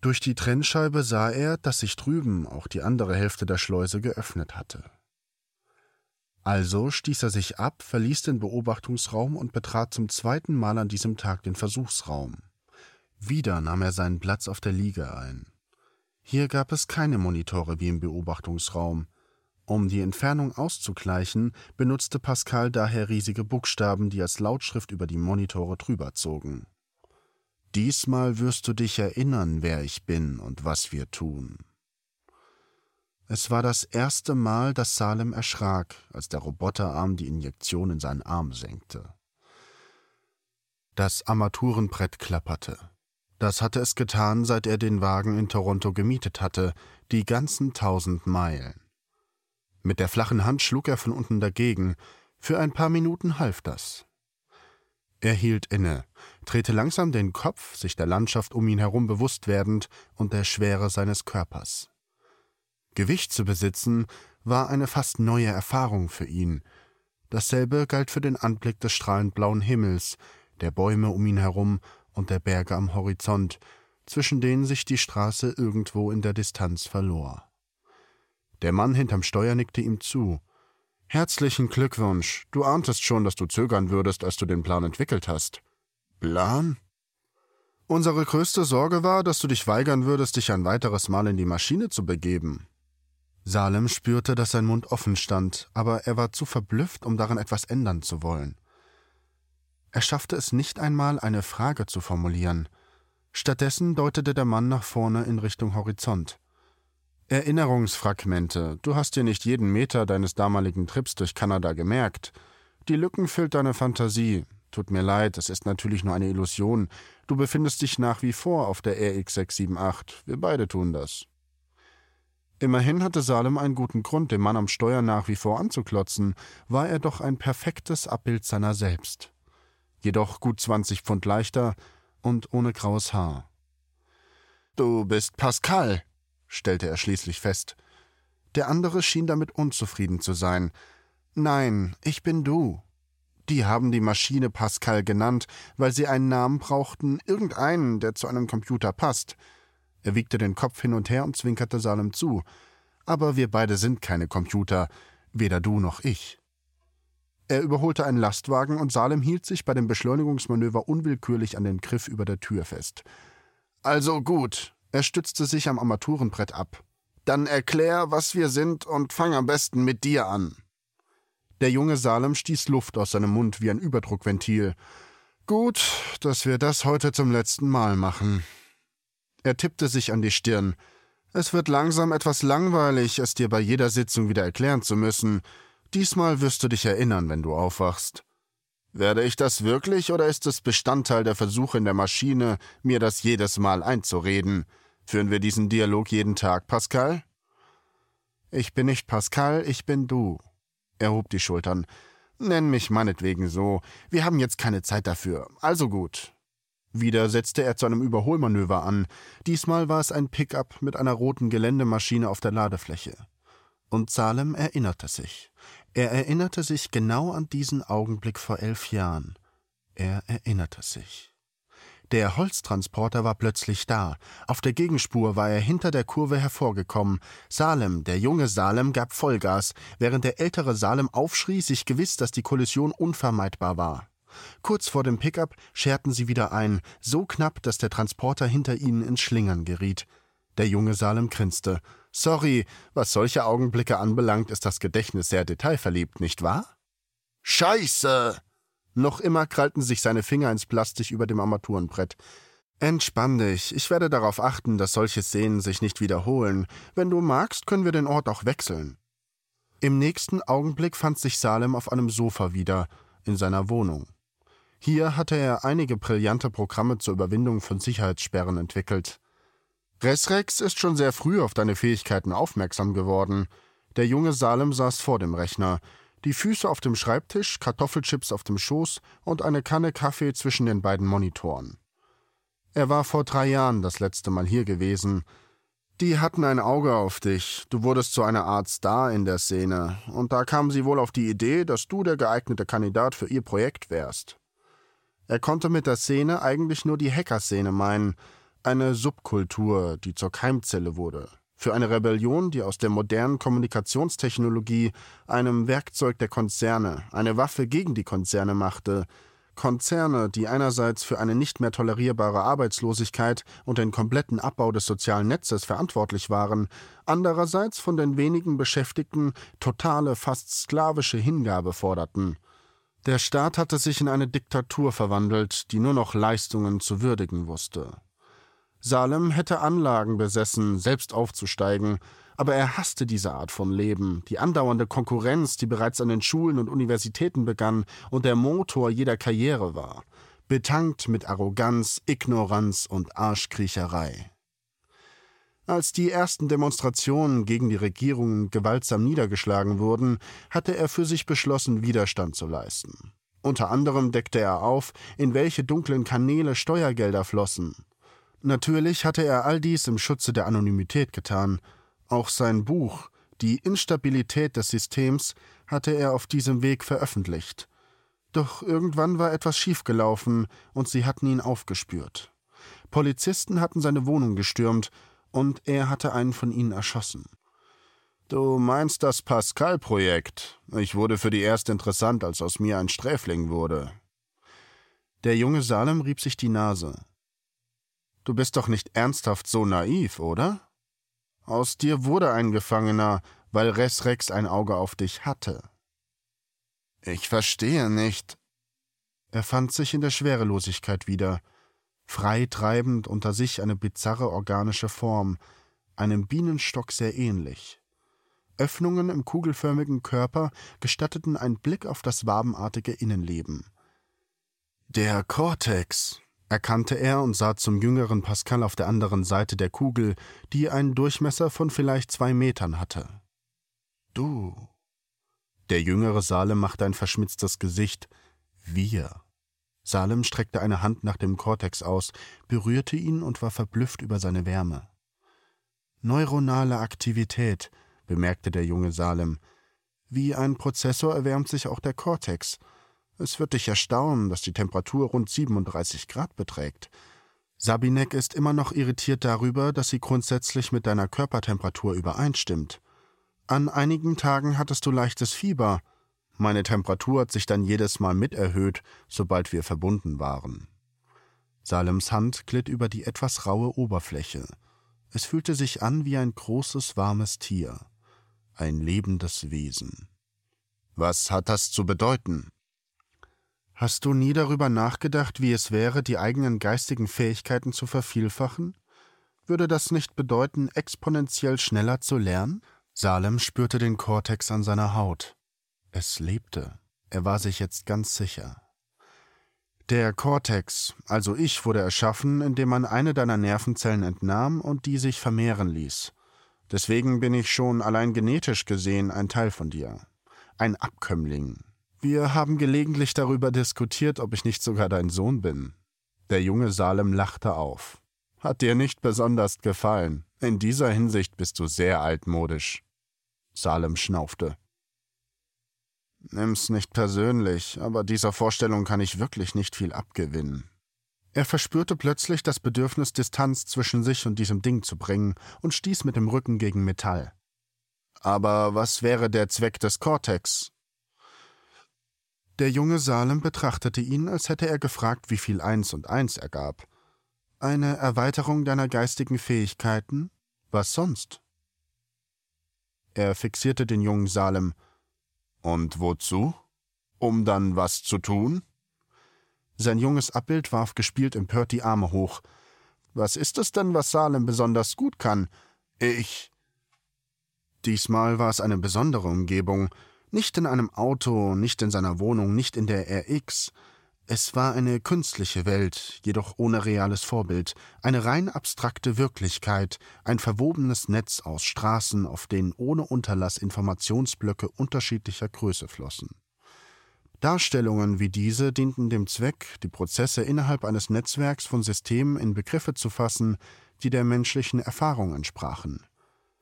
Speaker 1: Durch die Trennscheibe sah er, dass sich drüben auch die andere Hälfte der Schleuse geöffnet hatte. Also stieß er sich ab, verließ den Beobachtungsraum und betrat zum zweiten Mal an diesem Tag den Versuchsraum. Wieder nahm er seinen Platz auf der Liege ein. Hier gab es keine Monitore wie im Beobachtungsraum, um die Entfernung auszugleichen, benutzte Pascal daher riesige Buchstaben, die als Lautschrift über die Monitore drüber zogen. Diesmal wirst du dich erinnern, wer ich bin und was wir tun. Es war das erste Mal, dass Salem erschrak, als der Roboterarm die Injektion in seinen Arm senkte. Das Armaturenbrett klapperte. Das hatte es getan, seit er den Wagen in Toronto gemietet hatte, die ganzen tausend Meilen. Mit der flachen Hand schlug er von unten dagegen. Für ein paar Minuten half das. Er hielt inne, drehte langsam den Kopf, sich der Landschaft um ihn herum bewusst werdend und der Schwere seines Körpers. Gewicht zu besitzen war eine fast neue Erfahrung für ihn. Dasselbe galt für den Anblick des strahlend blauen Himmels, der Bäume um ihn herum und der Berge am Horizont, zwischen denen sich die Straße irgendwo in der Distanz verlor. Der Mann hinterm Steuer nickte ihm zu. Herzlichen Glückwunsch. Du ahntest schon, dass du zögern würdest, als du den Plan entwickelt hast. Plan? Unsere größte Sorge war, dass du dich weigern würdest, dich ein weiteres Mal in die Maschine zu begeben. Salem spürte, dass sein Mund offen stand, aber er war zu verblüfft, um daran etwas ändern zu wollen. Er schaffte es nicht einmal, eine Frage zu formulieren. Stattdessen deutete der Mann nach vorne in Richtung Horizont. Erinnerungsfragmente. Du hast dir nicht jeden Meter deines damaligen Trips durch Kanada gemerkt. Die Lücken füllt deine Fantasie. Tut mir leid, es ist natürlich nur eine Illusion. Du befindest dich nach wie vor auf der RX678. Wir beide tun das. Immerhin hatte Salem einen guten Grund, dem Mann am Steuer nach wie vor anzuklotzen, war er doch ein perfektes Abbild seiner selbst jedoch gut zwanzig Pfund leichter und ohne graues Haar. Du bist Pascal, stellte er schließlich fest. Der andere schien damit unzufrieden zu sein. Nein, ich bin du. Die haben die Maschine Pascal genannt, weil sie einen Namen brauchten, irgendeinen, der zu einem Computer passt. Er wiegte den Kopf hin und her und zwinkerte Salem zu. Aber wir beide sind keine Computer, weder du noch ich. Er überholte einen Lastwagen und Salem hielt sich bei dem Beschleunigungsmanöver unwillkürlich an den Griff über der Tür fest. Also gut, er stützte sich am Armaturenbrett ab. Dann erklär, was wir sind und fang am besten mit dir an. Der junge Salem stieß Luft aus seinem Mund wie ein Überdruckventil. Gut, dass wir das heute zum letzten Mal machen. Er tippte sich an die Stirn. Es wird langsam etwas langweilig, es dir bei jeder Sitzung wieder erklären zu müssen. Diesmal wirst du dich erinnern, wenn du aufwachst. Werde ich das wirklich oder ist es Bestandteil der Versuche in der Maschine, mir das jedes Mal einzureden? Führen wir diesen Dialog jeden Tag, Pascal? Ich bin nicht Pascal, ich bin du. Er hob die Schultern. Nenn mich meinetwegen so. Wir haben jetzt keine Zeit dafür. Also gut. Wieder setzte er zu einem Überholmanöver an. Diesmal war es ein Pickup mit einer roten Geländemaschine auf der Ladefläche. Und Salem erinnerte sich. Er erinnerte sich genau an diesen Augenblick vor elf Jahren. Er erinnerte sich. Der Holztransporter war plötzlich da. Auf der Gegenspur war er hinter der Kurve hervorgekommen. Salem, der junge Salem, gab Vollgas, während der ältere Salem aufschrie, sich gewiss, dass die Kollision unvermeidbar war. Kurz vor dem Pickup scherten sie wieder ein, so knapp, dass der Transporter hinter ihnen ins Schlingern geriet. Der junge Salem grinste. Sorry, was solche Augenblicke anbelangt, ist das Gedächtnis sehr detailverliebt, nicht wahr? Scheiße! Noch immer krallten sich seine Finger ins Plastik über dem Armaturenbrett. Entspann dich, ich werde darauf achten, dass solche Szenen sich nicht wiederholen. Wenn du magst, können wir den Ort auch wechseln. Im nächsten Augenblick fand sich Salem auf einem Sofa wieder, in seiner Wohnung. Hier hatte er einige brillante Programme zur Überwindung von Sicherheitssperren entwickelt. Resrex ist schon sehr früh auf deine Fähigkeiten aufmerksam geworden. Der junge Salem saß vor dem Rechner, die Füße auf dem Schreibtisch, Kartoffelchips auf dem Schoß und eine Kanne Kaffee zwischen den beiden Monitoren. Er war vor drei Jahren das letzte Mal hier gewesen. Die hatten ein Auge auf dich, du wurdest zu einer Art Star in der Szene, und da kamen sie wohl auf die Idee, dass du der geeignete Kandidat für ihr Projekt wärst. Er konnte mit der Szene eigentlich nur die Hackerszene meinen, eine Subkultur, die zur Keimzelle wurde. Für eine Rebellion, die aus der modernen Kommunikationstechnologie, einem Werkzeug der Konzerne, eine Waffe gegen die Konzerne machte. Konzerne, die einerseits für eine nicht mehr tolerierbare Arbeitslosigkeit und den kompletten Abbau des sozialen Netzes verantwortlich waren, andererseits von den wenigen Beschäftigten totale, fast sklavische Hingabe forderten. Der Staat hatte sich in eine Diktatur verwandelt, die nur noch Leistungen zu würdigen wusste. Salem hätte Anlagen besessen, selbst aufzusteigen, aber er hasste diese Art von Leben, die andauernde Konkurrenz, die bereits an den Schulen und Universitäten begann und der Motor jeder Karriere war. betankt mit Arroganz, Ignoranz und Arschkriecherei. Als die ersten Demonstrationen gegen die Regierung gewaltsam niedergeschlagen wurden, hatte er für sich beschlossen, Widerstand zu leisten. Unter anderem deckte er auf, in welche dunklen Kanäle Steuergelder flossen. Natürlich hatte er all dies im Schutze der Anonymität getan. Auch sein Buch Die Instabilität des Systems hatte er auf diesem Weg veröffentlicht. Doch irgendwann war etwas schiefgelaufen und sie hatten ihn aufgespürt. Polizisten hatten seine Wohnung gestürmt und er hatte einen von ihnen erschossen. Du meinst das Pascal-Projekt? Ich wurde für die erst interessant, als aus mir ein Sträfling wurde. Der junge Salem rieb sich die Nase. Du bist doch nicht ernsthaft so naiv, oder? Aus dir wurde ein Gefangener, weil Resrex ein Auge auf dich hatte. Ich verstehe nicht. Er fand sich in der Schwerelosigkeit wieder, frei treibend unter sich eine bizarre organische Form, einem Bienenstock sehr ähnlich. Öffnungen im kugelförmigen Körper gestatteten einen Blick auf das wabenartige Innenleben. Der Kortex, erkannte er und sah zum jüngeren Pascal auf der anderen Seite der Kugel, die einen Durchmesser von vielleicht zwei Metern hatte. Du. Der jüngere Salem machte ein verschmitztes Gesicht. Wir. Salem streckte eine Hand nach dem Kortex aus, berührte ihn und war verblüfft über seine Wärme. Neuronale Aktivität, bemerkte der junge Salem. Wie ein Prozessor erwärmt sich auch der Kortex. Es wird dich erstaunen, dass die Temperatur rund 37 Grad beträgt. Sabinek ist immer noch irritiert darüber, dass sie grundsätzlich mit deiner Körpertemperatur übereinstimmt. An einigen Tagen hattest du leichtes Fieber. Meine Temperatur hat sich dann jedes Mal mit erhöht, sobald wir verbunden waren. Salems Hand glitt über die etwas raue Oberfläche. Es fühlte sich an wie ein großes, warmes Tier, ein lebendes Wesen. Was hat das zu bedeuten? Hast du nie darüber nachgedacht, wie es wäre, die eigenen geistigen Fähigkeiten zu vervielfachen? Würde das nicht bedeuten, exponentiell schneller zu lernen? Salem spürte den Kortex an seiner Haut. Es lebte. Er war sich jetzt ganz sicher. Der Kortex, also ich, wurde erschaffen, indem man eine deiner Nervenzellen entnahm und die sich vermehren ließ. Deswegen bin ich schon allein genetisch gesehen ein Teil von dir. Ein Abkömmling. Wir haben gelegentlich darüber diskutiert, ob ich nicht sogar dein Sohn bin. Der junge Salem lachte auf. Hat dir nicht besonders gefallen. In dieser Hinsicht bist du sehr altmodisch. Salem schnaufte. Nimm's nicht persönlich, aber dieser Vorstellung kann ich wirklich nicht viel abgewinnen. Er verspürte plötzlich das Bedürfnis, Distanz zwischen sich und diesem Ding zu bringen und stieß mit dem Rücken gegen Metall. Aber was wäre der Zweck des Kortex? Der junge Salem betrachtete ihn, als hätte er gefragt, wie viel eins und eins ergab. Eine Erweiterung deiner geistigen Fähigkeiten? Was sonst? Er fixierte den jungen Salem. Und wozu? Um dann was zu tun? Sein junges Abbild warf gespielt empört die Arme hoch. Was ist es denn, was Salem besonders gut kann? Ich. Diesmal war es eine besondere Umgebung. Nicht in einem Auto, nicht in seiner Wohnung, nicht in der RX. Es war eine künstliche Welt, jedoch ohne reales Vorbild, eine rein abstrakte Wirklichkeit, ein verwobenes Netz aus Straßen, auf denen ohne Unterlass Informationsblöcke unterschiedlicher Größe flossen. Darstellungen wie diese dienten dem Zweck, die Prozesse innerhalb eines Netzwerks von Systemen in Begriffe zu fassen, die der menschlichen Erfahrung entsprachen.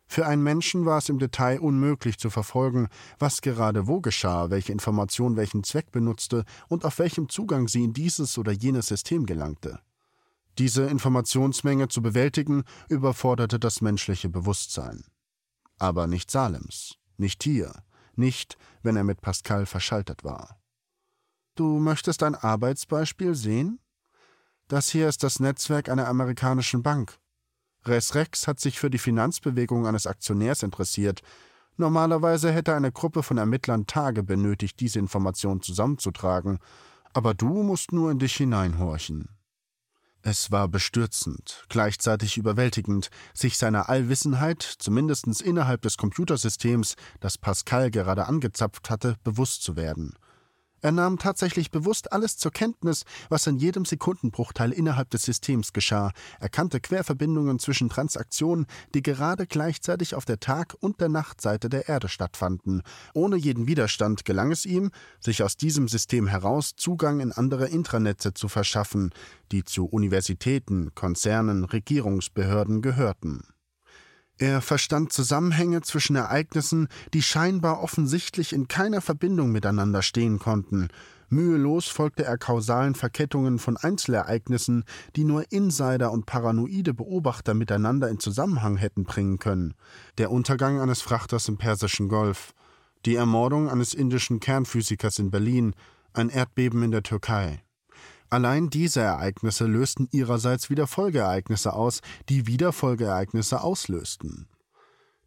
Speaker 1: Für einen Menschen war es im Detail unmöglich zu verfolgen, was gerade wo geschah, welche Information welchen Zweck benutzte und auf welchem Zugang sie in dieses oder jenes System gelangte. Diese Informationsmenge zu bewältigen, überforderte das menschliche Bewusstsein. Aber nicht Salems, nicht hier, nicht, wenn er mit Pascal verschaltet war. Du möchtest ein Arbeitsbeispiel sehen? Das hier ist das Netzwerk einer amerikanischen Bank. Res Rex hat sich für die Finanzbewegung eines Aktionärs interessiert. Normalerweise hätte eine Gruppe von Ermittlern Tage benötigt, diese Information zusammenzutragen, aber du musst nur in dich hineinhorchen. Es war bestürzend, gleichzeitig überwältigend, sich seiner Allwissenheit, zumindest innerhalb des Computersystems, das Pascal gerade angezapft hatte, bewusst zu werden. Er nahm tatsächlich bewusst alles zur Kenntnis, was in jedem Sekundenbruchteil innerhalb des Systems geschah, erkannte Querverbindungen zwischen Transaktionen, die gerade gleichzeitig auf der Tag- und der Nachtseite der Erde stattfanden. Ohne jeden Widerstand gelang es ihm, sich aus diesem System heraus Zugang in andere Intranetze zu verschaffen, die zu Universitäten, Konzernen, Regierungsbehörden gehörten. Er verstand Zusammenhänge zwischen Ereignissen, die scheinbar offensichtlich in keiner Verbindung miteinander stehen konnten. Mühelos folgte er kausalen Verkettungen von Einzelereignissen, die nur Insider und paranoide Beobachter miteinander in Zusammenhang hätten bringen können. Der Untergang eines Frachters im Persischen Golf, die Ermordung eines indischen Kernphysikers in Berlin, ein Erdbeben in der Türkei. Allein diese Ereignisse lösten ihrerseits wieder Folgeereignisse aus, die wieder Folgeereignisse auslösten.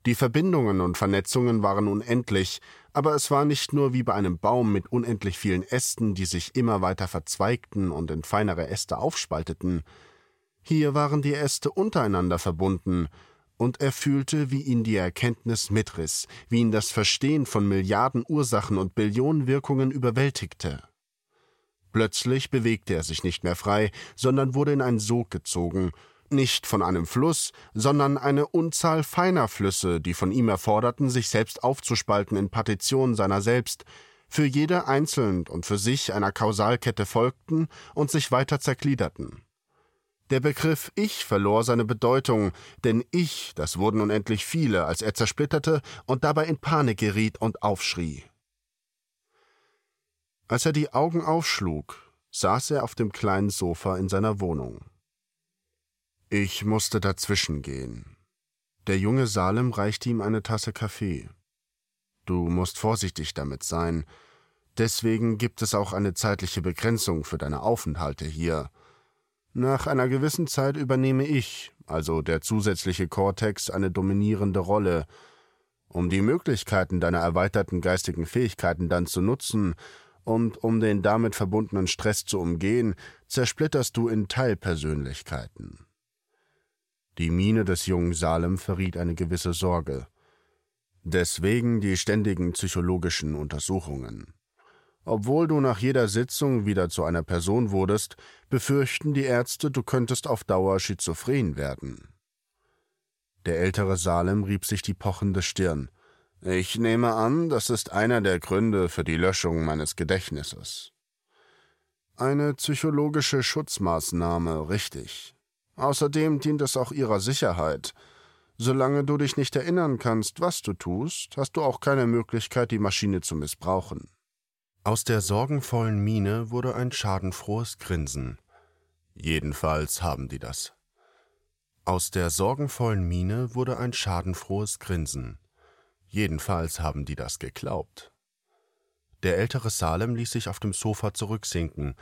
Speaker 1: Die Verbindungen und Vernetzungen waren unendlich, aber es war nicht nur wie bei einem Baum mit unendlich vielen Ästen, die sich immer weiter verzweigten und in feinere Äste aufspalteten. Hier waren die Äste untereinander verbunden, und er fühlte, wie ihn die Erkenntnis mitriss, wie ihn das Verstehen von Milliarden Ursachen und Billionen Wirkungen überwältigte. Plötzlich bewegte er sich nicht mehr frei, sondern wurde in einen Sog gezogen, nicht von einem Fluss, sondern eine Unzahl feiner Flüsse, die von ihm erforderten, sich selbst aufzuspalten in Partitionen seiner selbst, für jede einzeln und für sich einer Kausalkette folgten und sich weiter zergliederten. Der Begriff Ich verlor seine Bedeutung, denn Ich, das wurden unendlich viele, als er zersplitterte und dabei in Panik geriet und aufschrie. Als er die Augen aufschlug, saß er auf dem kleinen Sofa in seiner Wohnung. Ich musste dazwischen gehen. Der junge Salem reichte ihm eine Tasse Kaffee. Du musst vorsichtig damit sein. Deswegen gibt es auch eine zeitliche Begrenzung für deine Aufenthalte hier. Nach einer gewissen Zeit übernehme ich, also der zusätzliche Kortex, eine dominierende Rolle. Um die Möglichkeiten deiner erweiterten geistigen Fähigkeiten dann zu nutzen, und um den damit verbundenen Stress zu umgehen, zersplitterst du in Teilpersönlichkeiten. Die Miene des jungen Salem verriet eine gewisse Sorge. Deswegen die ständigen psychologischen Untersuchungen. Obwohl du nach jeder Sitzung wieder zu einer Person wurdest, befürchten die Ärzte, du könntest auf Dauer schizophren werden. Der ältere Salem rieb sich die pochende Stirn. Ich nehme an, das ist einer der Gründe für die Löschung meines Gedächtnisses. Eine psychologische Schutzmaßnahme, richtig. Außerdem dient es auch ihrer Sicherheit. Solange du dich nicht erinnern kannst, was du tust, hast du auch keine Möglichkeit, die Maschine zu missbrauchen.
Speaker 2: Aus der sorgenvollen Miene wurde ein schadenfrohes Grinsen. Jedenfalls haben die das. Aus der sorgenvollen Miene wurde ein schadenfrohes Grinsen. Jedenfalls haben die das geglaubt. Der ältere Salem ließ sich auf dem Sofa zurücksinken.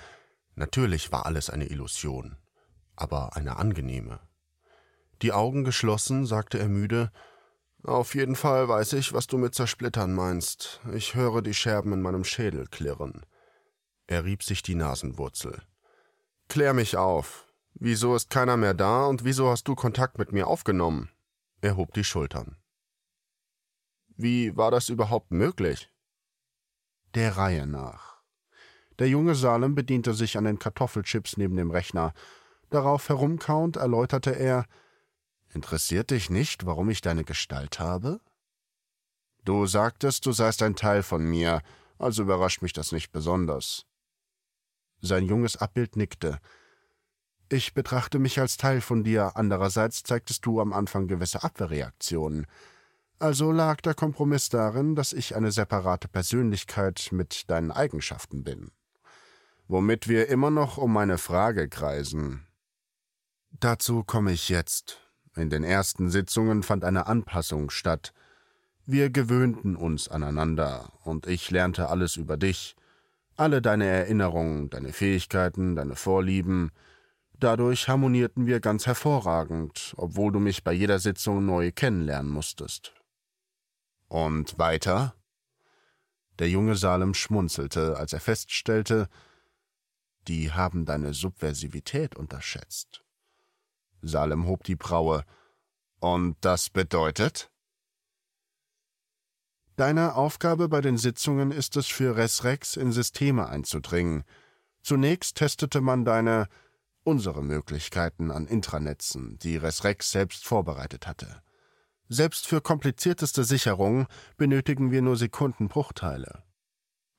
Speaker 2: Natürlich war alles eine Illusion, aber eine angenehme. Die Augen geschlossen, sagte er müde, Auf jeden Fall weiß ich, was du mit zersplittern meinst. Ich höre die Scherben in meinem Schädel klirren. Er rieb sich die Nasenwurzel. Klär mich auf. Wieso ist keiner mehr da und wieso hast du Kontakt mit mir aufgenommen? Er hob die Schultern. Wie war das überhaupt möglich?
Speaker 1: Der Reihe nach. Der junge Salem bediente sich an den Kartoffelchips neben dem Rechner. Darauf herumkauend erläuterte er Interessiert dich nicht, warum ich deine Gestalt habe? Du sagtest, du seist ein Teil von mir, also überrascht mich das nicht besonders. Sein junges Abbild nickte. Ich betrachte mich als Teil von dir, andererseits zeigtest du am Anfang gewisse Abwehrreaktionen. Also lag der Kompromiss darin, dass ich eine separate Persönlichkeit mit deinen Eigenschaften bin. Womit wir immer noch um meine Frage kreisen. Dazu komme ich jetzt. In den ersten Sitzungen fand eine Anpassung statt. Wir gewöhnten uns aneinander, und ich lernte alles über dich, alle deine Erinnerungen, deine Fähigkeiten, deine Vorlieben. Dadurch harmonierten wir ganz hervorragend, obwohl du mich bei jeder Sitzung neu kennenlernen musstest. Und weiter? Der junge Salem schmunzelte, als er feststellte, die haben deine Subversivität unterschätzt. Salem hob die Braue. Und das bedeutet? Deine Aufgabe bei den Sitzungen ist es, für Resrex in Systeme einzudringen. Zunächst testete man deine, unsere Möglichkeiten an Intranetzen, die Resrex selbst vorbereitet hatte. Selbst für komplizierteste Sicherungen benötigen wir nur Sekundenbruchteile.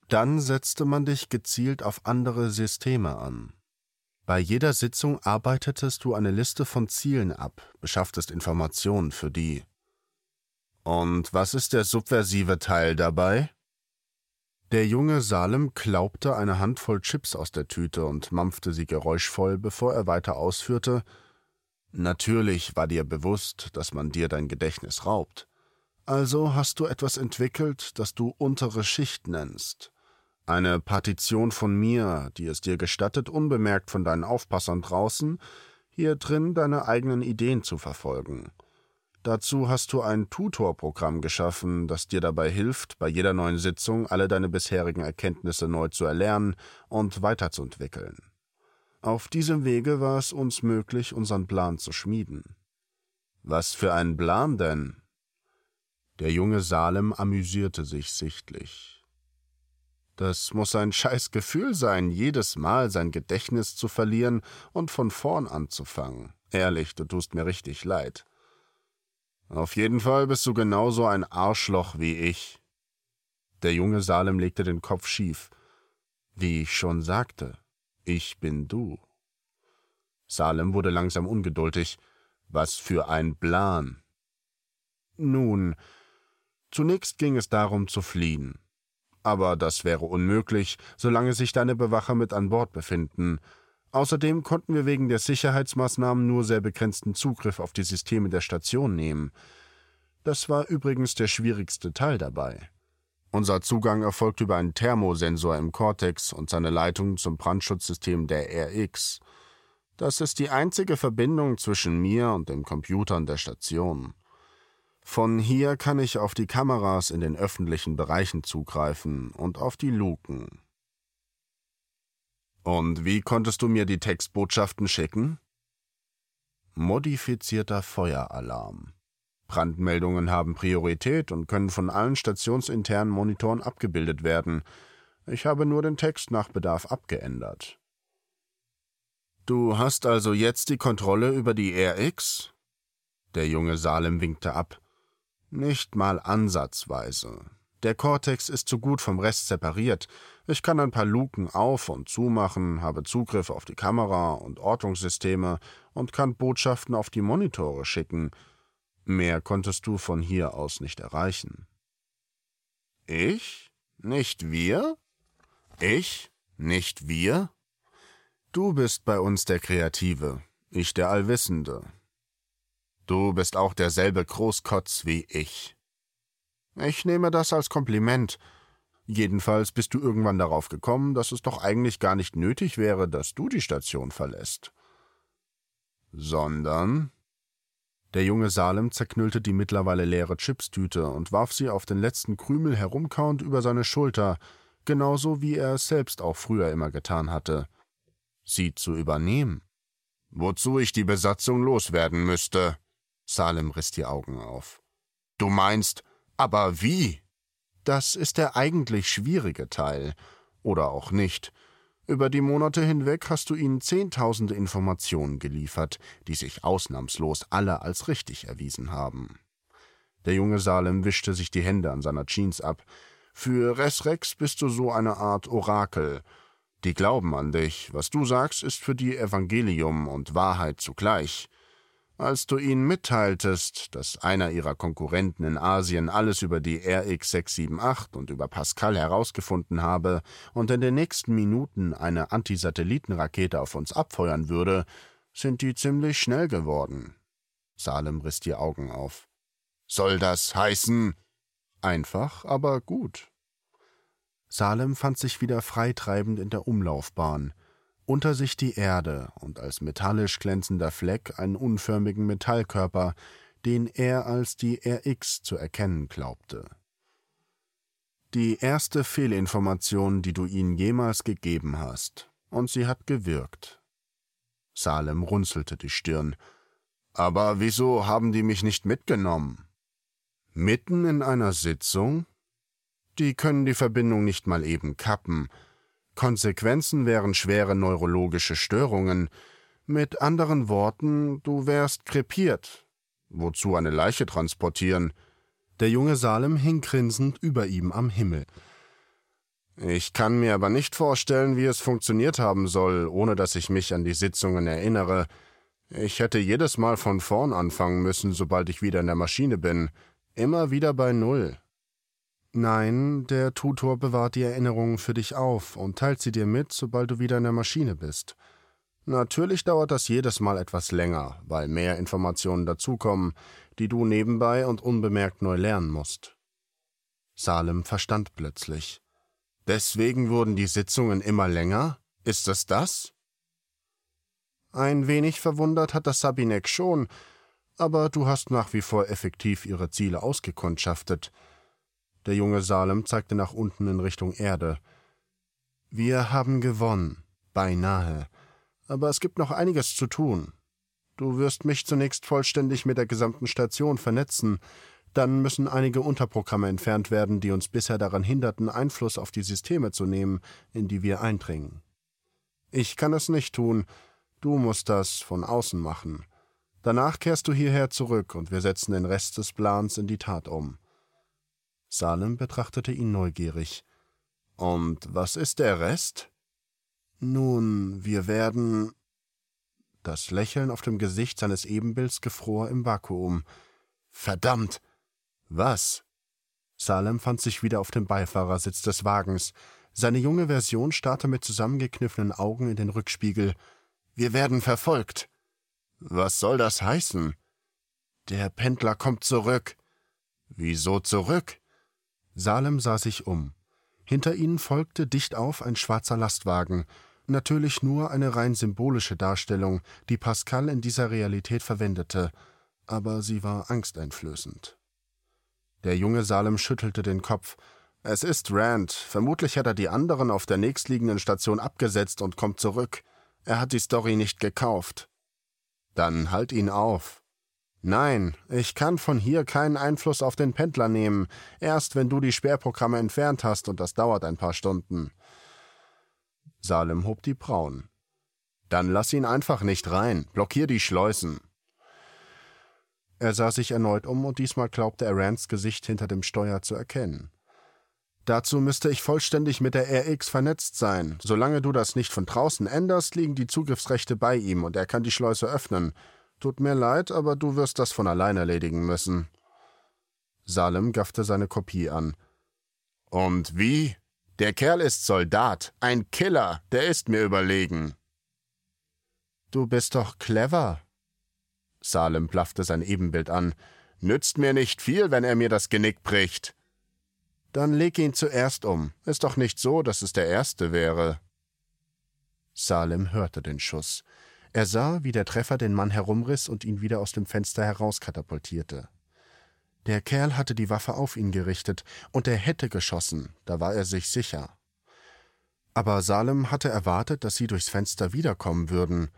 Speaker 1: Dann setzte man dich gezielt auf andere Systeme an. Bei jeder Sitzung arbeitetest du eine Liste von Zielen ab, beschafftest Informationen für die. Und was ist der subversive Teil dabei? Der junge Salem klaubte eine Handvoll Chips aus der Tüte und mampfte sie geräuschvoll, bevor er weiter ausführte, Natürlich war dir bewusst, dass man dir dein Gedächtnis raubt. Also hast du etwas entwickelt, das du untere Schicht nennst. Eine Partition von mir, die es dir gestattet, unbemerkt von deinen Aufpassern draußen, hier drin deine eigenen Ideen zu verfolgen. Dazu hast du ein Tutorprogramm geschaffen, das dir dabei hilft, bei jeder neuen Sitzung alle deine bisherigen Erkenntnisse neu zu erlernen und weiterzuentwickeln. Auf diesem Wege war es uns möglich, unseren Plan zu schmieden. Was für ein Plan denn? Der junge Salem amüsierte sich sichtlich. Das muss ein scheiß Gefühl sein, jedes Mal sein Gedächtnis zu verlieren und von vorn anzufangen. Ehrlich, du tust mir richtig leid. Auf jeden Fall bist du genauso ein Arschloch wie ich. Der junge Salem legte den Kopf schief. Wie ich schon sagte, ich bin du. Salem wurde langsam ungeduldig. Was für ein Plan. Nun, zunächst ging es darum zu fliehen. Aber das wäre unmöglich, solange sich deine Bewacher mit an Bord befinden. Außerdem konnten wir wegen der Sicherheitsmaßnahmen nur sehr begrenzten Zugriff auf die Systeme der Station nehmen. Das war übrigens der schwierigste Teil dabei. Unser Zugang erfolgt über einen Thermosensor im Cortex und seine Leitung zum Brandschutzsystem der RX. Das ist die einzige Verbindung zwischen mir und den Computern der Station. Von hier kann ich auf die Kameras in den öffentlichen Bereichen zugreifen und auf die Luken. Und wie konntest du mir die Textbotschaften schicken? Modifizierter Feueralarm. Brandmeldungen haben Priorität und können von allen stationsinternen Monitoren abgebildet werden. Ich habe nur den Text nach Bedarf abgeändert. Du hast also jetzt die Kontrolle über die RX? Der junge Salem winkte ab. Nicht mal ansatzweise. Der Cortex ist zu gut vom Rest separiert. Ich kann ein paar Luken auf und zumachen, habe Zugriff auf die Kamera und Ortungssysteme und kann Botschaften auf die Monitore schicken. Mehr konntest du von hier aus nicht erreichen. Ich? Nicht wir? Ich? Nicht wir? Du bist bei uns der Kreative, ich der Allwissende. Du bist auch derselbe Großkotz wie ich. Ich nehme das als Kompliment. Jedenfalls bist du irgendwann darauf gekommen, dass es doch eigentlich gar nicht nötig wäre, dass du die Station verlässt. Sondern der junge Salem zerknüllte die mittlerweile leere Chipstüte und warf sie auf den letzten Krümel herumkauend über seine Schulter, genauso wie er es selbst auch früher immer getan hatte. Sie zu übernehmen. Wozu ich die Besatzung loswerden müsste. Salem riss die Augen auf. Du meinst, aber wie? Das ist der eigentlich schwierige Teil. Oder auch nicht. Über die Monate hinweg hast du ihnen zehntausende Informationen geliefert, die sich ausnahmslos alle als richtig erwiesen haben. Der junge Salem wischte sich die Hände an seiner Jeans ab. Für Resrex bist du so eine Art Orakel. Die glauben an dich. Was du sagst, ist für die Evangelium und Wahrheit zugleich. Als du ihnen mitteiltest, dass einer ihrer Konkurrenten in Asien alles über die RX-678 und über Pascal herausgefunden habe und in den nächsten Minuten eine Antisatellitenrakete auf uns abfeuern würde, sind die ziemlich schnell geworden. Salem riss die Augen auf. Soll das heißen? Einfach, aber gut. Salem fand sich wieder freitreibend in der Umlaufbahn unter sich die Erde und als metallisch glänzender Fleck einen unförmigen Metallkörper, den er als die RX zu erkennen glaubte. Die erste Fehlinformation, die du ihnen jemals gegeben hast, und sie hat gewirkt. Salem runzelte die Stirn. Aber wieso haben die mich nicht mitgenommen? Mitten in einer Sitzung? Die können die Verbindung nicht mal eben kappen. Konsequenzen wären schwere neurologische Störungen. Mit anderen Worten, du wärst krepiert. Wozu eine Leiche transportieren? Der junge Salem hing grinsend über ihm am Himmel. Ich kann mir aber nicht vorstellen, wie es funktioniert haben soll, ohne dass ich mich an die Sitzungen erinnere. Ich hätte jedes Mal von vorn anfangen müssen, sobald ich wieder in der Maschine bin. Immer wieder bei Null. Nein, der Tutor bewahrt die Erinnerungen für dich auf und teilt sie dir mit, sobald du wieder in der Maschine bist. Natürlich dauert das jedes Mal etwas länger, weil mehr Informationen dazukommen, die du nebenbei und unbemerkt neu lernen musst. Salem verstand plötzlich. Deswegen wurden die Sitzungen immer länger? Ist es das? Ein wenig verwundert hat das Sabinek schon, aber du hast nach wie vor effektiv ihre Ziele ausgekundschaftet. Der junge Salem zeigte nach unten in Richtung Erde. Wir haben gewonnen, beinahe, aber es gibt noch einiges zu tun. Du wirst mich zunächst vollständig mit der gesamten Station vernetzen, dann müssen einige Unterprogramme entfernt werden, die uns bisher daran hinderten, Einfluss auf die Systeme zu nehmen, in die wir eindringen. Ich kann es nicht tun, du musst das von außen machen. Danach kehrst du hierher zurück und wir setzen den Rest des Plans in die Tat um. Salem betrachtete ihn neugierig. Und was ist der Rest? Nun, wir werden. Das Lächeln auf dem Gesicht seines Ebenbilds gefror im Vakuum. Verdammt! Was? Salem fand sich wieder auf dem Beifahrersitz des Wagens. Seine junge Version starrte mit zusammengekniffenen Augen in den Rückspiegel. Wir werden verfolgt. Was soll das heißen? Der Pendler kommt zurück. Wieso zurück? Salem sah sich um. Hinter ihnen folgte dicht auf ein schwarzer Lastwagen, natürlich nur eine rein symbolische Darstellung, die Pascal in dieser Realität verwendete, aber sie war angsteinflößend. Der junge Salem schüttelte den Kopf. Es ist Rand. Vermutlich hat er die anderen auf der nächstliegenden Station abgesetzt und kommt zurück. Er hat die Story nicht gekauft. Dann halt ihn auf. Nein, ich kann von hier keinen Einfluss auf den Pendler nehmen, erst wenn du die Sperrprogramme entfernt hast, und das dauert ein paar Stunden. Salem hob die Brauen. Dann lass ihn einfach nicht rein, blockier die Schleusen. Er sah sich erneut um und diesmal glaubte er Rands Gesicht hinter dem Steuer zu erkennen. Dazu müsste ich vollständig mit der RX vernetzt sein. Solange du das nicht von draußen änderst, liegen die Zugriffsrechte bei ihm und er kann die Schleuse öffnen. Tut mir leid, aber du wirst das von allein erledigen müssen. Salem gaffte seine Kopie an. Und wie? Der Kerl ist Soldat, ein Killer, der ist mir überlegen. Du bist doch clever, Salem blaffte sein Ebenbild an. Nützt mir nicht viel, wenn er mir das Genick bricht. Dann leg ihn zuerst um. Ist doch nicht so, dass es der erste wäre. Salem hörte den Schuss. Er sah, wie der Treffer den Mann herumriss und ihn wieder aus dem Fenster herauskatapultierte. Der Kerl hatte die Waffe auf ihn gerichtet, und er hätte geschossen, da war er sich sicher. Aber Salem hatte erwartet, dass sie durchs Fenster wiederkommen würden.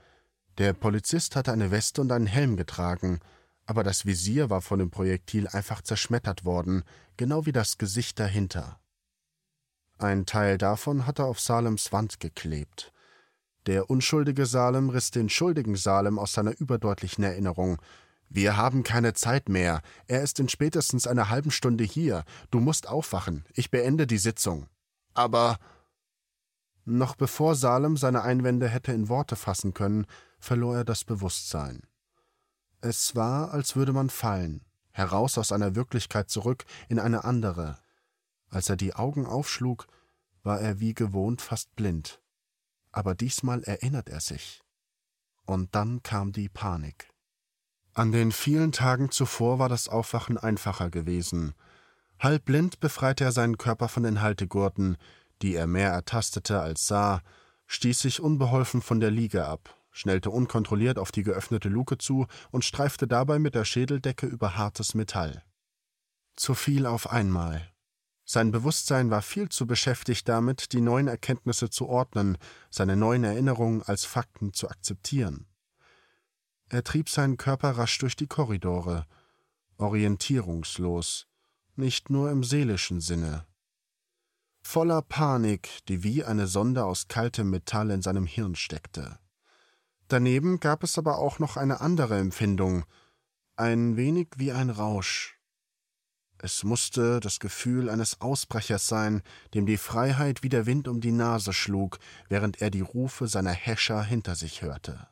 Speaker 1: Der Polizist hatte eine Weste und einen Helm getragen, aber das Visier war von dem Projektil einfach zerschmettert worden, genau wie das Gesicht dahinter. Ein Teil davon hatte auf Salems Wand geklebt. Der unschuldige Salem riss den schuldigen Salem aus seiner überdeutlichen Erinnerung. Wir haben keine Zeit mehr. Er ist in spätestens einer halben Stunde hier. Du musst aufwachen. Ich beende die Sitzung. Aber. Noch bevor Salem seine Einwände hätte in Worte fassen können, verlor er das Bewusstsein. Es war, als würde man fallen, heraus aus einer Wirklichkeit zurück in eine andere. Als er die Augen aufschlug, war er wie gewohnt fast blind. Aber diesmal erinnert er sich. Und dann kam die Panik. An den vielen Tagen zuvor war das Aufwachen einfacher gewesen. Halbblind befreite er seinen Körper von den Haltegurten, die er mehr ertastete als sah, stieß sich unbeholfen von der Liege ab, schnellte unkontrolliert auf die geöffnete Luke zu und streifte dabei mit der Schädeldecke über hartes Metall. Zu viel auf einmal. Sein Bewusstsein war viel zu beschäftigt damit, die neuen Erkenntnisse zu ordnen, seine neuen Erinnerungen als Fakten zu akzeptieren. Er trieb seinen Körper rasch durch die Korridore, orientierungslos, nicht nur im seelischen Sinne. voller Panik, die wie eine Sonde aus kaltem Metall in seinem Hirn steckte. Daneben gab es aber auch noch eine andere Empfindung, ein wenig wie ein Rausch. Es musste das Gefühl eines Ausbrechers sein, dem die Freiheit wie der Wind um die Nase schlug, während er die Rufe seiner Häscher hinter sich hörte.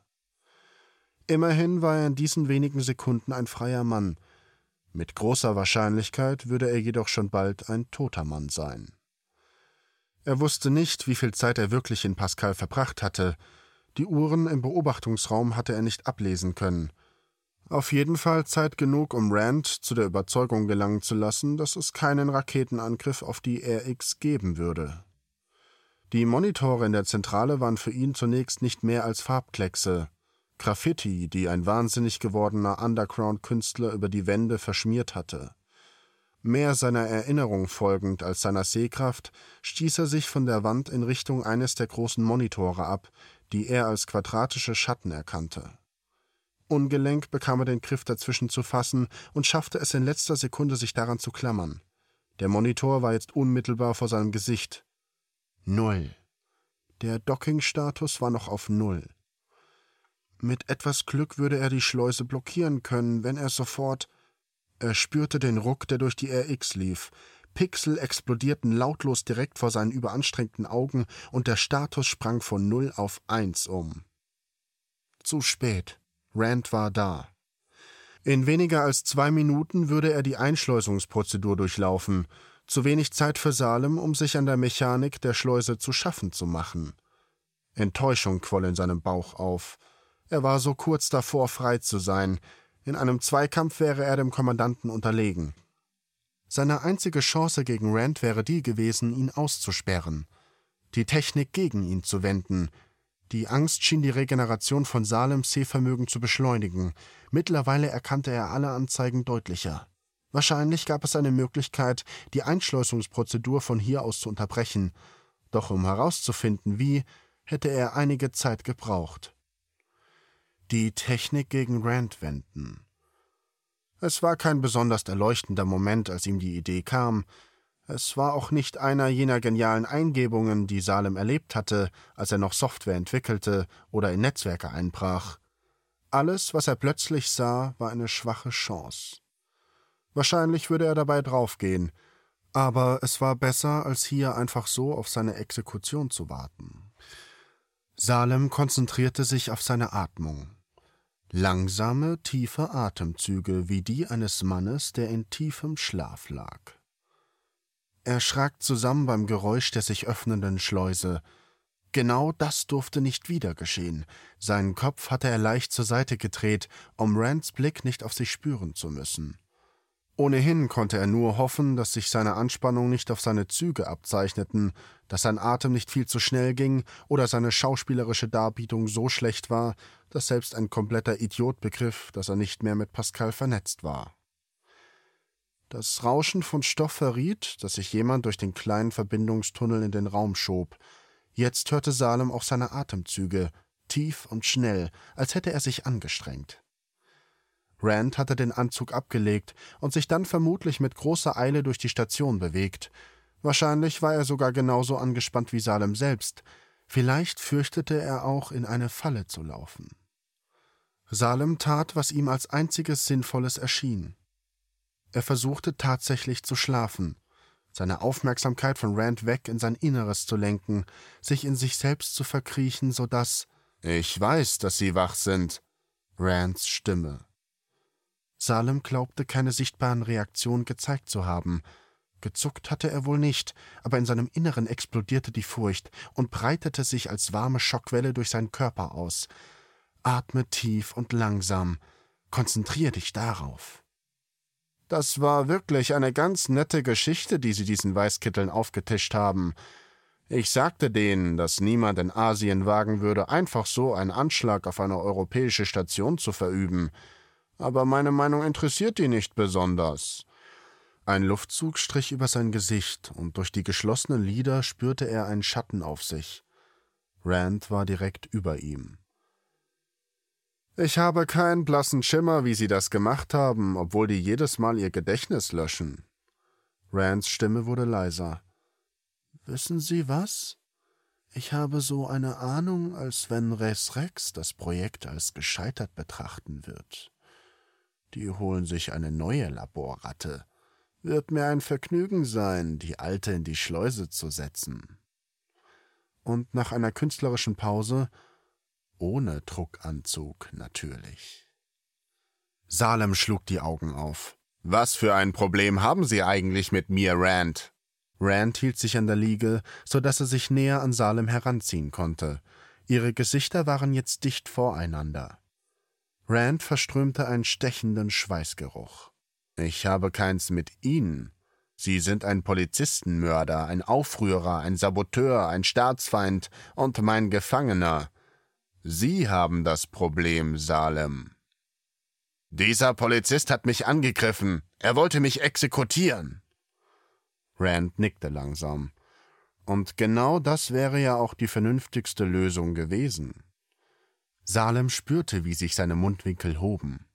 Speaker 1: Immerhin war er in diesen wenigen Sekunden ein freier Mann, mit großer Wahrscheinlichkeit würde er jedoch schon bald ein toter Mann sein. Er wusste nicht, wie viel Zeit er wirklich in Pascal verbracht hatte, die Uhren im Beobachtungsraum hatte er nicht ablesen können, auf jeden Fall Zeit genug, um Rand zu der Überzeugung gelangen zu lassen, dass es keinen Raketenangriff auf die RX geben würde. Die Monitore in der Zentrale waren für ihn zunächst nicht mehr als Farbkleckse, Graffiti, die ein wahnsinnig gewordener Underground-Künstler über die Wände verschmiert hatte. Mehr seiner Erinnerung folgend als seiner Sehkraft stieß er sich von der Wand in Richtung eines der großen Monitore ab, die er als quadratische Schatten erkannte. Ungelenk bekam er den Griff dazwischen zu fassen und schaffte es in letzter Sekunde, sich daran zu klammern. Der Monitor war jetzt unmittelbar vor seinem Gesicht. Null. Der Docking-Status war noch auf Null. Mit etwas Glück würde er die Schleuse blockieren können, wenn er sofort. Er spürte den Ruck, der durch die RX lief. Pixel explodierten lautlos direkt vor seinen überanstrengten Augen und der Status sprang von Null auf Eins um. Zu spät. Rand war da. In weniger als zwei Minuten würde er die Einschleusungsprozedur durchlaufen, zu wenig Zeit für Salem, um sich an der Mechanik der Schleuse zu schaffen zu machen. Enttäuschung quoll in seinem Bauch auf. Er war so kurz davor, frei zu sein. In einem Zweikampf wäre er dem Kommandanten unterlegen. Seine einzige Chance gegen Rand wäre die gewesen, ihn auszusperren, die Technik gegen ihn zu wenden, die Angst schien die Regeneration von Salems Sehvermögen zu beschleunigen. Mittlerweile erkannte er alle Anzeigen deutlicher. Wahrscheinlich gab es eine Möglichkeit, die Einschleusungsprozedur von hier aus zu unterbrechen. Doch um herauszufinden, wie, hätte er einige Zeit gebraucht. Die Technik gegen Rand wenden. Es war kein besonders erleuchtender Moment, als ihm die Idee kam. Es war auch nicht einer jener genialen Eingebungen, die Salem erlebt hatte, als er noch Software entwickelte oder in Netzwerke einbrach. Alles, was er plötzlich sah, war eine schwache Chance. Wahrscheinlich würde er dabei draufgehen, aber es war besser, als hier einfach so auf seine Exekution zu warten. Salem konzentrierte sich auf seine Atmung. Langsame, tiefe Atemzüge wie die eines Mannes, der in tiefem Schlaf lag. Er schrak zusammen beim Geräusch der sich öffnenden Schleuse. Genau das durfte nicht wieder geschehen. Seinen Kopf hatte er leicht zur Seite gedreht, um Rands Blick nicht auf sich spüren zu müssen. Ohnehin konnte er nur hoffen, dass sich seine Anspannung nicht auf seine Züge abzeichneten, dass sein Atem nicht viel zu schnell ging oder seine schauspielerische Darbietung so schlecht war, dass selbst ein kompletter Idiot begriff, dass er nicht mehr mit Pascal vernetzt war. Das Rauschen von Stoff verriet, dass sich jemand durch den kleinen Verbindungstunnel in den Raum schob. Jetzt hörte Salem auch seine Atemzüge, tief und schnell, als hätte er sich angestrengt. Rand hatte den Anzug abgelegt und sich dann vermutlich mit großer Eile durch die Station bewegt. Wahrscheinlich war er sogar genauso angespannt wie Salem selbst. Vielleicht fürchtete er auch, in eine Falle zu laufen. Salem tat, was ihm als einziges Sinnvolles erschien. Er versuchte tatsächlich zu schlafen, seine Aufmerksamkeit von Rand weg in sein Inneres zu lenken, sich in sich selbst zu verkriechen, so dass Ich weiß, dass Sie wach sind. Rands Stimme. Salem glaubte, keine sichtbaren Reaktionen gezeigt zu haben. Gezuckt hatte er wohl nicht, aber in seinem Inneren explodierte die Furcht und breitete sich als warme Schockwelle durch seinen Körper aus. Atme tief und langsam. Konzentrier dich darauf. Das war wirklich eine ganz nette Geschichte, die Sie diesen Weißkitteln aufgetischt haben. Ich sagte denen, dass niemand in Asien wagen würde, einfach so einen Anschlag auf eine europäische Station zu verüben. Aber meine Meinung interessiert die nicht besonders. Ein Luftzug strich über sein Gesicht, und durch die geschlossenen Lider spürte er einen Schatten auf sich. Rand war direkt über ihm. Ich habe keinen blassen Schimmer, wie Sie das gemacht haben, obwohl die jedes Mal Ihr Gedächtnis löschen. Rands Stimme wurde leiser. Wissen Sie was? Ich habe so eine Ahnung, als wenn Res Rex das Projekt als gescheitert betrachten wird. Die holen sich eine neue Laborratte. Wird mir ein Vergnügen sein, die alte in die Schleuse zu setzen. Und nach einer künstlerischen Pause ohne Druckanzug natürlich. Salem schlug die Augen auf.
Speaker 2: Was für ein Problem haben Sie eigentlich mit mir, Rand?
Speaker 1: Rand hielt sich an der Liege, so dass er sich näher an Salem heranziehen konnte. Ihre Gesichter waren jetzt dicht voreinander. Rand verströmte einen stechenden Schweißgeruch. Ich habe keins mit Ihnen. Sie sind ein Polizistenmörder, ein Aufrührer, ein Saboteur, ein Staatsfeind und mein Gefangener. Sie haben das Problem, Salem. Dieser Polizist hat mich angegriffen. Er wollte mich exekutieren. Rand nickte langsam. Und genau das wäre ja auch die vernünftigste Lösung gewesen. Salem spürte, wie sich seine Mundwinkel hoben.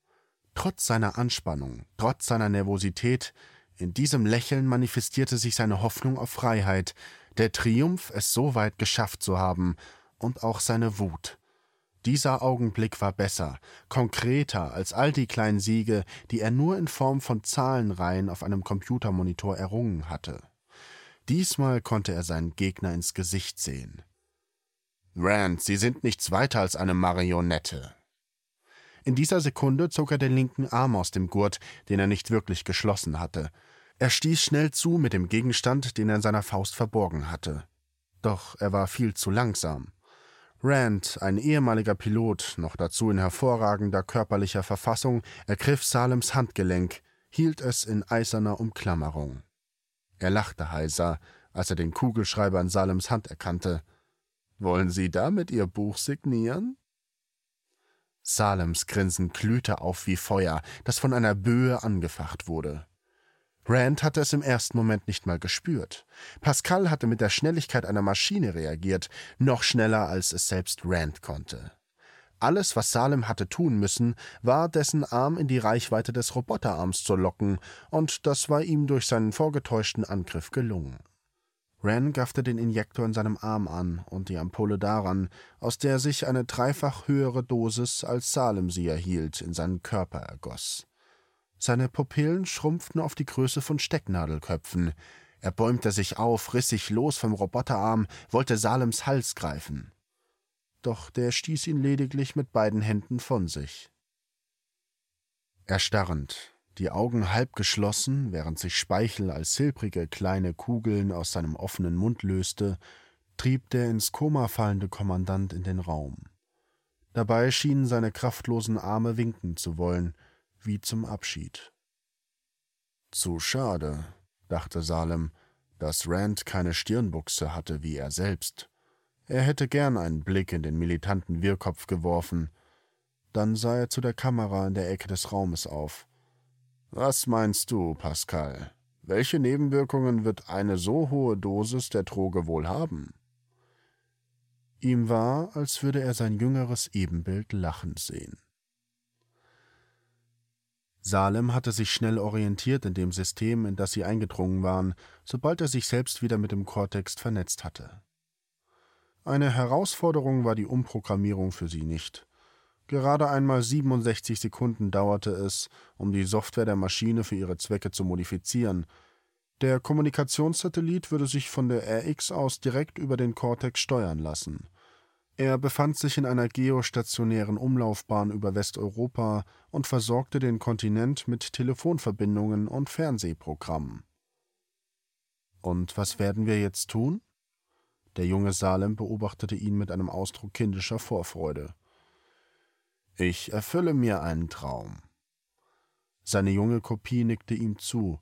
Speaker 1: Trotz seiner Anspannung, trotz seiner Nervosität, in diesem Lächeln manifestierte sich seine Hoffnung auf Freiheit, der Triumph, es so weit geschafft zu haben, und auch seine Wut. Dieser Augenblick war besser, konkreter als all die kleinen Siege, die er nur in Form von Zahlenreihen auf einem Computermonitor errungen hatte. Diesmal konnte er seinen Gegner ins Gesicht sehen. Rand, Sie sind nichts weiter als eine Marionette. In dieser Sekunde zog er den linken Arm aus dem Gurt, den er nicht wirklich geschlossen hatte. Er stieß schnell zu mit dem Gegenstand, den er in seiner Faust verborgen hatte. Doch er war viel zu langsam. Rand, ein ehemaliger Pilot, noch dazu in hervorragender körperlicher Verfassung, ergriff Salems Handgelenk, hielt es in eiserner Umklammerung. Er lachte heiser, als er den Kugelschreiber in Salems Hand erkannte. Wollen Sie damit Ihr Buch signieren? Salems Grinsen glühte auf wie Feuer, das von einer Böe angefacht wurde. Rand hatte es im ersten Moment nicht mal gespürt. Pascal hatte mit der Schnelligkeit einer Maschine reagiert, noch schneller als es selbst Rand konnte. Alles, was Salem hatte tun müssen, war, dessen Arm in die Reichweite des Roboterarms zu locken, und das war ihm durch seinen vorgetäuschten Angriff gelungen. Ran gaffte den Injektor in seinem Arm an und die Ampulle daran, aus der sich eine dreifach höhere Dosis, als Salem sie erhielt, in seinen Körper ergoss. Seine Pupillen schrumpften auf die Größe von Stecknadelköpfen. Er bäumte sich auf, riss sich los vom Roboterarm, wollte Salems Hals greifen. Doch der stieß ihn lediglich mit beiden Händen von sich. Erstarrend, die Augen halb geschlossen, während sich Speichel als silbrige kleine Kugeln aus seinem offenen Mund löste, trieb der ins Koma fallende Kommandant in den Raum. Dabei schienen seine kraftlosen Arme winken zu wollen, wie zum Abschied. Zu schade, dachte Salem, dass Rand keine Stirnbuchse hatte wie er selbst. Er hätte gern einen Blick in den militanten Wirrkopf geworfen. Dann sah er zu der Kamera in der Ecke des Raumes auf. Was meinst du, Pascal? Welche Nebenwirkungen wird eine so hohe Dosis der Droge wohl haben? Ihm war, als würde er sein jüngeres Ebenbild lachend sehen. Salem hatte sich schnell orientiert in dem System, in das sie eingedrungen waren, sobald er sich selbst wieder mit dem Kortex vernetzt hatte. Eine Herausforderung war die Umprogrammierung für sie nicht. Gerade einmal 67 Sekunden dauerte es, um die Software der Maschine für ihre Zwecke zu modifizieren. Der Kommunikationssatellit würde sich von der RX aus direkt über den Cortex steuern lassen. Er befand sich in einer geostationären Umlaufbahn über Westeuropa und versorgte den Kontinent mit Telefonverbindungen und Fernsehprogrammen. Und was werden wir jetzt tun? Der junge Salem beobachtete ihn mit einem Ausdruck kindischer Vorfreude. Ich erfülle mir einen Traum. Seine junge Kopie nickte ihm zu.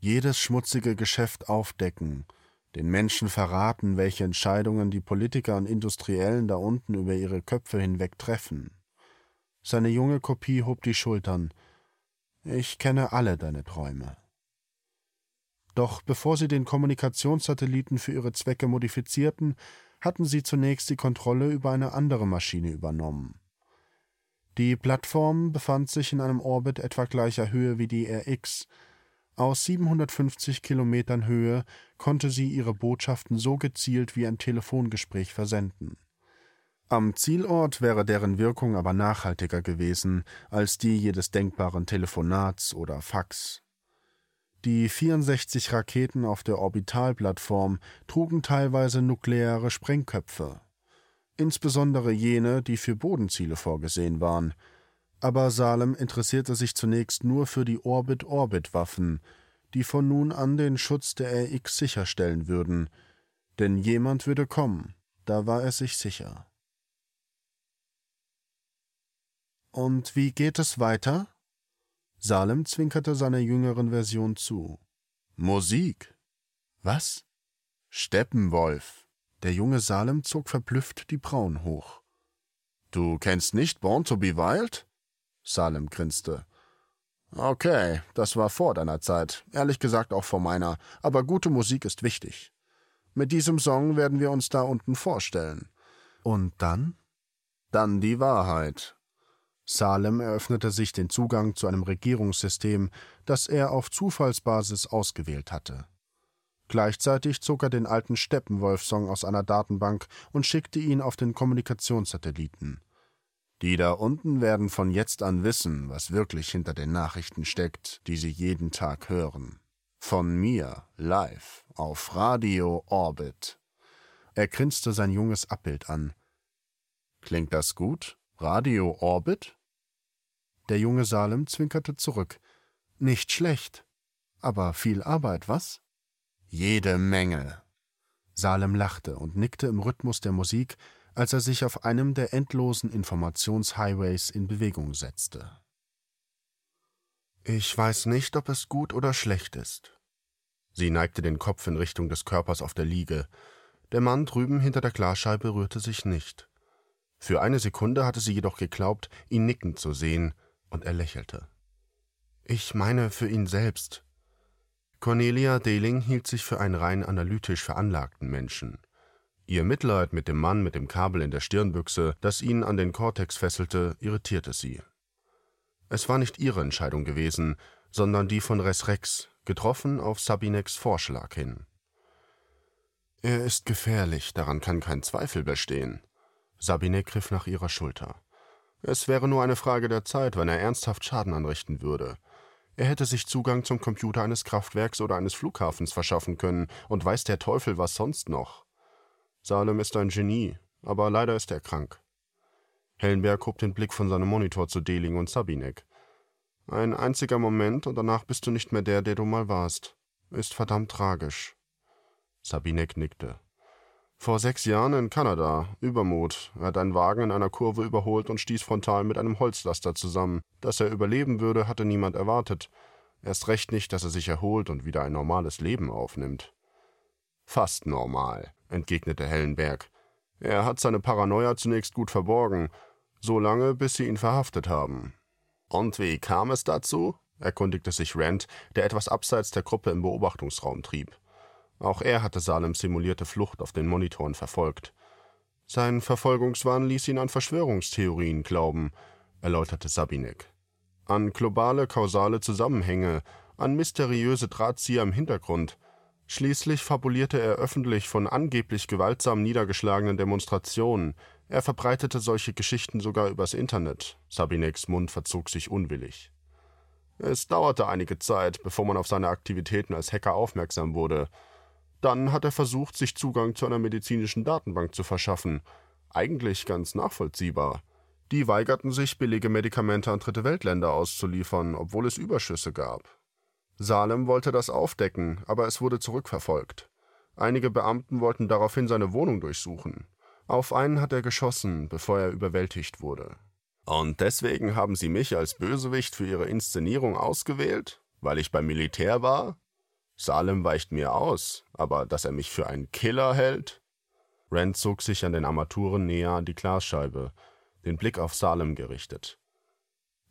Speaker 1: Jedes schmutzige Geschäft aufdecken, den Menschen verraten, welche Entscheidungen die Politiker und Industriellen da unten über ihre Köpfe hinweg treffen. Seine junge Kopie hob die Schultern. Ich kenne alle deine Träume. Doch bevor sie den Kommunikationssatelliten für ihre Zwecke modifizierten, hatten sie zunächst die Kontrolle über eine andere Maschine übernommen. Die Plattform befand sich in einem Orbit etwa gleicher Höhe wie die RX, Aus 750 Kilometern Höhe konnte sie ihre Botschaften so gezielt wie ein Telefongespräch versenden. Am Zielort wäre deren Wirkung aber nachhaltiger gewesen als die jedes denkbaren Telefonats oder Fax. Die 64 Raketen auf der Orbitalplattform trugen teilweise nukleare Sprengköpfe, insbesondere jene, die für Bodenziele vorgesehen waren. Aber Salem interessierte sich zunächst nur für die Orbit-Orbit-Waffen, die von nun an den Schutz der RX sicherstellen würden, denn jemand würde kommen, da war er sich sicher. Und wie geht es weiter? Salem zwinkerte seiner jüngeren Version zu.
Speaker 2: Musik.
Speaker 1: Was?
Speaker 2: Steppenwolf.
Speaker 1: Der junge Salem zog verblüfft die Brauen hoch.
Speaker 2: Du kennst nicht Born to be Wild?
Speaker 1: Salem grinste.
Speaker 2: Okay, das war vor deiner Zeit, ehrlich gesagt auch vor meiner, aber gute Musik ist wichtig. Mit diesem Song werden wir uns da unten vorstellen.
Speaker 1: Und dann?
Speaker 2: Dann die Wahrheit.
Speaker 1: Salem eröffnete sich den Zugang zu einem Regierungssystem, das er auf Zufallsbasis ausgewählt hatte. Gleichzeitig zog er den alten Steppenwolf-Song aus einer Datenbank und schickte ihn auf den Kommunikationssatelliten.
Speaker 2: Die da unten werden von jetzt an wissen, was wirklich hinter den Nachrichten steckt, die sie jeden Tag hören. Von mir, live, auf Radio Orbit.
Speaker 1: Er grinste sein junges Abbild an.
Speaker 2: Klingt das gut? Radio Orbit?
Speaker 1: Der junge Salem zwinkerte zurück. Nicht schlecht. Aber viel Arbeit, was?
Speaker 2: Jede Menge.
Speaker 1: Salem lachte und nickte im Rhythmus der Musik, als er sich auf einem der endlosen Informationshighways in Bewegung setzte.
Speaker 2: Ich weiß nicht, ob es gut oder schlecht ist. Sie neigte den Kopf in Richtung des Körpers auf der Liege. Der Mann drüben hinter der Glasscheibe rührte sich nicht. Für eine Sekunde hatte sie jedoch geglaubt, ihn nicken zu sehen, und er lächelte. Ich meine für ihn selbst. Cornelia Dehling hielt sich für einen rein analytisch veranlagten Menschen. Ihr Mitleid mit dem Mann mit dem Kabel in der Stirnbüchse, das ihn an den Kortex fesselte, irritierte sie. Es war nicht ihre Entscheidung gewesen, sondern die von Res Rex, getroffen auf Sabineks Vorschlag hin. Er ist gefährlich, daran kann kein Zweifel bestehen. Sabine griff nach ihrer Schulter. Es wäre nur eine Frage der Zeit, wenn er ernsthaft Schaden anrichten würde. Er hätte sich Zugang zum Computer eines Kraftwerks oder eines Flughafens verschaffen können, und weiß der Teufel was sonst noch. Salem ist ein Genie, aber leider ist er krank. Hellenberg hob den Blick von seinem Monitor zu Deling und Sabinek. Ein einziger Moment und danach bist du nicht mehr der, der du mal warst. Ist verdammt tragisch. Sabinek nickte. Vor sechs Jahren in Kanada, Übermut. Er hat einen Wagen in einer Kurve überholt und stieß frontal mit einem Holzlaster zusammen. Dass er überleben würde, hatte niemand erwartet. Erst recht nicht, dass er sich erholt und wieder ein normales Leben aufnimmt. Fast normal, entgegnete Hellenberg. Er hat seine Paranoia zunächst gut verborgen, so lange, bis sie ihn verhaftet haben. Und wie kam es dazu? erkundigte sich Rand, der etwas abseits der Gruppe im Beobachtungsraum trieb. Auch er hatte Salems simulierte Flucht auf den Monitoren verfolgt. Sein Verfolgungswahn ließ ihn an Verschwörungstheorien glauben, erläuterte Sabinek. An globale kausale Zusammenhänge, an mysteriöse Drahtzieher im Hintergrund. Schließlich fabulierte er öffentlich von angeblich gewaltsam niedergeschlagenen Demonstrationen. Er verbreitete solche Geschichten sogar übers Internet. Sabineks Mund verzog sich unwillig. Es dauerte einige Zeit, bevor man auf seine Aktivitäten als Hacker aufmerksam wurde. Dann hat er versucht, sich Zugang zu einer medizinischen Datenbank zu verschaffen. Eigentlich ganz nachvollziehbar. Die weigerten sich, billige Medikamente an dritte Weltländer auszuliefern, obwohl es Überschüsse gab. Salem wollte das aufdecken, aber es wurde zurückverfolgt. Einige Beamten wollten daraufhin seine Wohnung durchsuchen. Auf einen hat er geschossen, bevor er überwältigt wurde. Und deswegen haben Sie mich als Bösewicht für Ihre Inszenierung ausgewählt? Weil ich beim Militär war? Salem weicht mir aus, aber dass er mich für einen Killer hält? Rand zog sich an den Armaturen näher an die Glasscheibe, den Blick auf Salem gerichtet.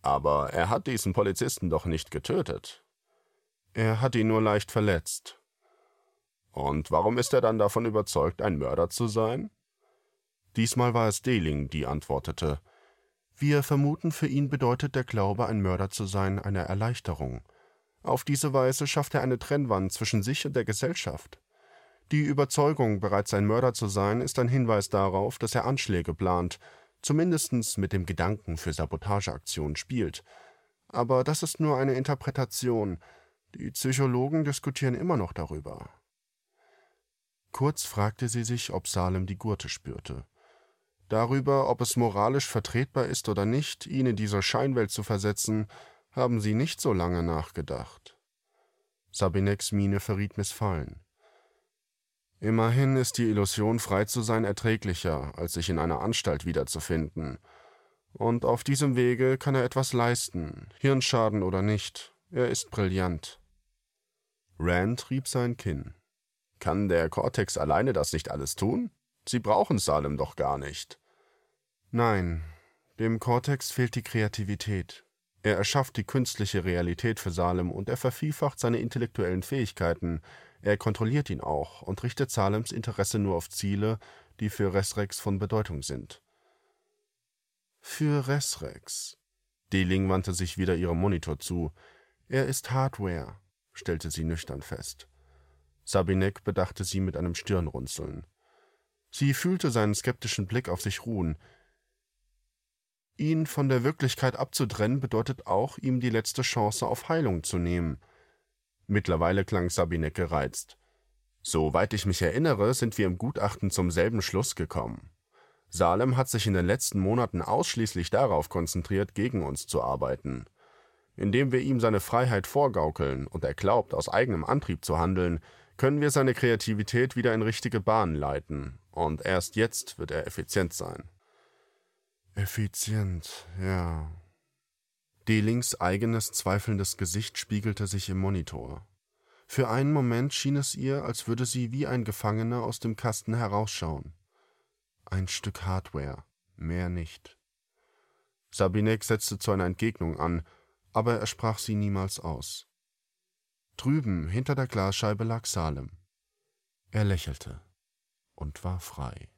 Speaker 2: Aber er hat diesen Polizisten doch nicht getötet. Er hat ihn nur leicht verletzt. Und warum ist er dann davon überzeugt, ein Mörder zu sein? Diesmal war es Deling, die antwortete. Wir vermuten, für ihn bedeutet der Glaube, ein Mörder zu sein, eine Erleichterung. Auf diese Weise schafft er eine Trennwand zwischen sich und der Gesellschaft. Die Überzeugung, bereits ein Mörder zu sein, ist ein Hinweis darauf, dass er Anschläge plant, zumindest mit dem Gedanken für Sabotageaktionen spielt. Aber das ist nur eine Interpretation. Die Psychologen diskutieren immer noch darüber. Kurz fragte sie sich, ob Salem die Gurte spürte. Darüber, ob es moralisch vertretbar ist oder nicht, ihn in diese Scheinwelt zu versetzen, haben sie nicht so lange nachgedacht. Sabineks Miene verriet Missfallen. Immerhin ist die Illusion, frei zu sein, erträglicher, als sich in einer Anstalt wiederzufinden. Und auf diesem Wege kann er etwas leisten, Hirnschaden oder nicht. Er ist brillant. Rand rieb sein Kinn. Kann der Cortex alleine das nicht alles tun? Sie brauchen Salem doch gar nicht. Nein, dem Cortex fehlt die Kreativität. Er erschafft die künstliche Realität für Salem und er vervielfacht seine intellektuellen Fähigkeiten. Er kontrolliert ihn auch und richtet Salems Interesse nur auf Ziele, die für Resrex von Bedeutung sind. Für Resrex. Deling wandte sich wieder ihrem Monitor zu. Er ist Hardware, stellte sie nüchtern fest. Sabinek bedachte sie mit einem Stirnrunzeln. Sie fühlte seinen skeptischen Blick auf sich ruhen. Ihn von der Wirklichkeit abzutrennen bedeutet auch, ihm die letzte Chance auf Heilung zu nehmen. Mittlerweile klang Sabinek gereizt. Soweit ich mich erinnere, sind wir im Gutachten zum selben Schluss gekommen. Salem hat sich in den letzten Monaten ausschließlich darauf konzentriert, gegen uns zu arbeiten. Indem wir ihm seine Freiheit vorgaukeln und er glaubt, aus eigenem Antrieb zu handeln, können wir seine Kreativität wieder in richtige Bahnen leiten, und erst jetzt wird er effizient sein. Effizient, ja. Delings eigenes zweifelndes Gesicht spiegelte sich im Monitor. Für einen Moment schien es ihr, als würde sie wie ein Gefangener aus dem Kasten herausschauen. Ein Stück Hardware, mehr nicht. Sabinek setzte zu einer Entgegnung an, aber er sprach sie niemals aus. Drüben hinter der Glasscheibe lag Salem. Er lächelte und war frei.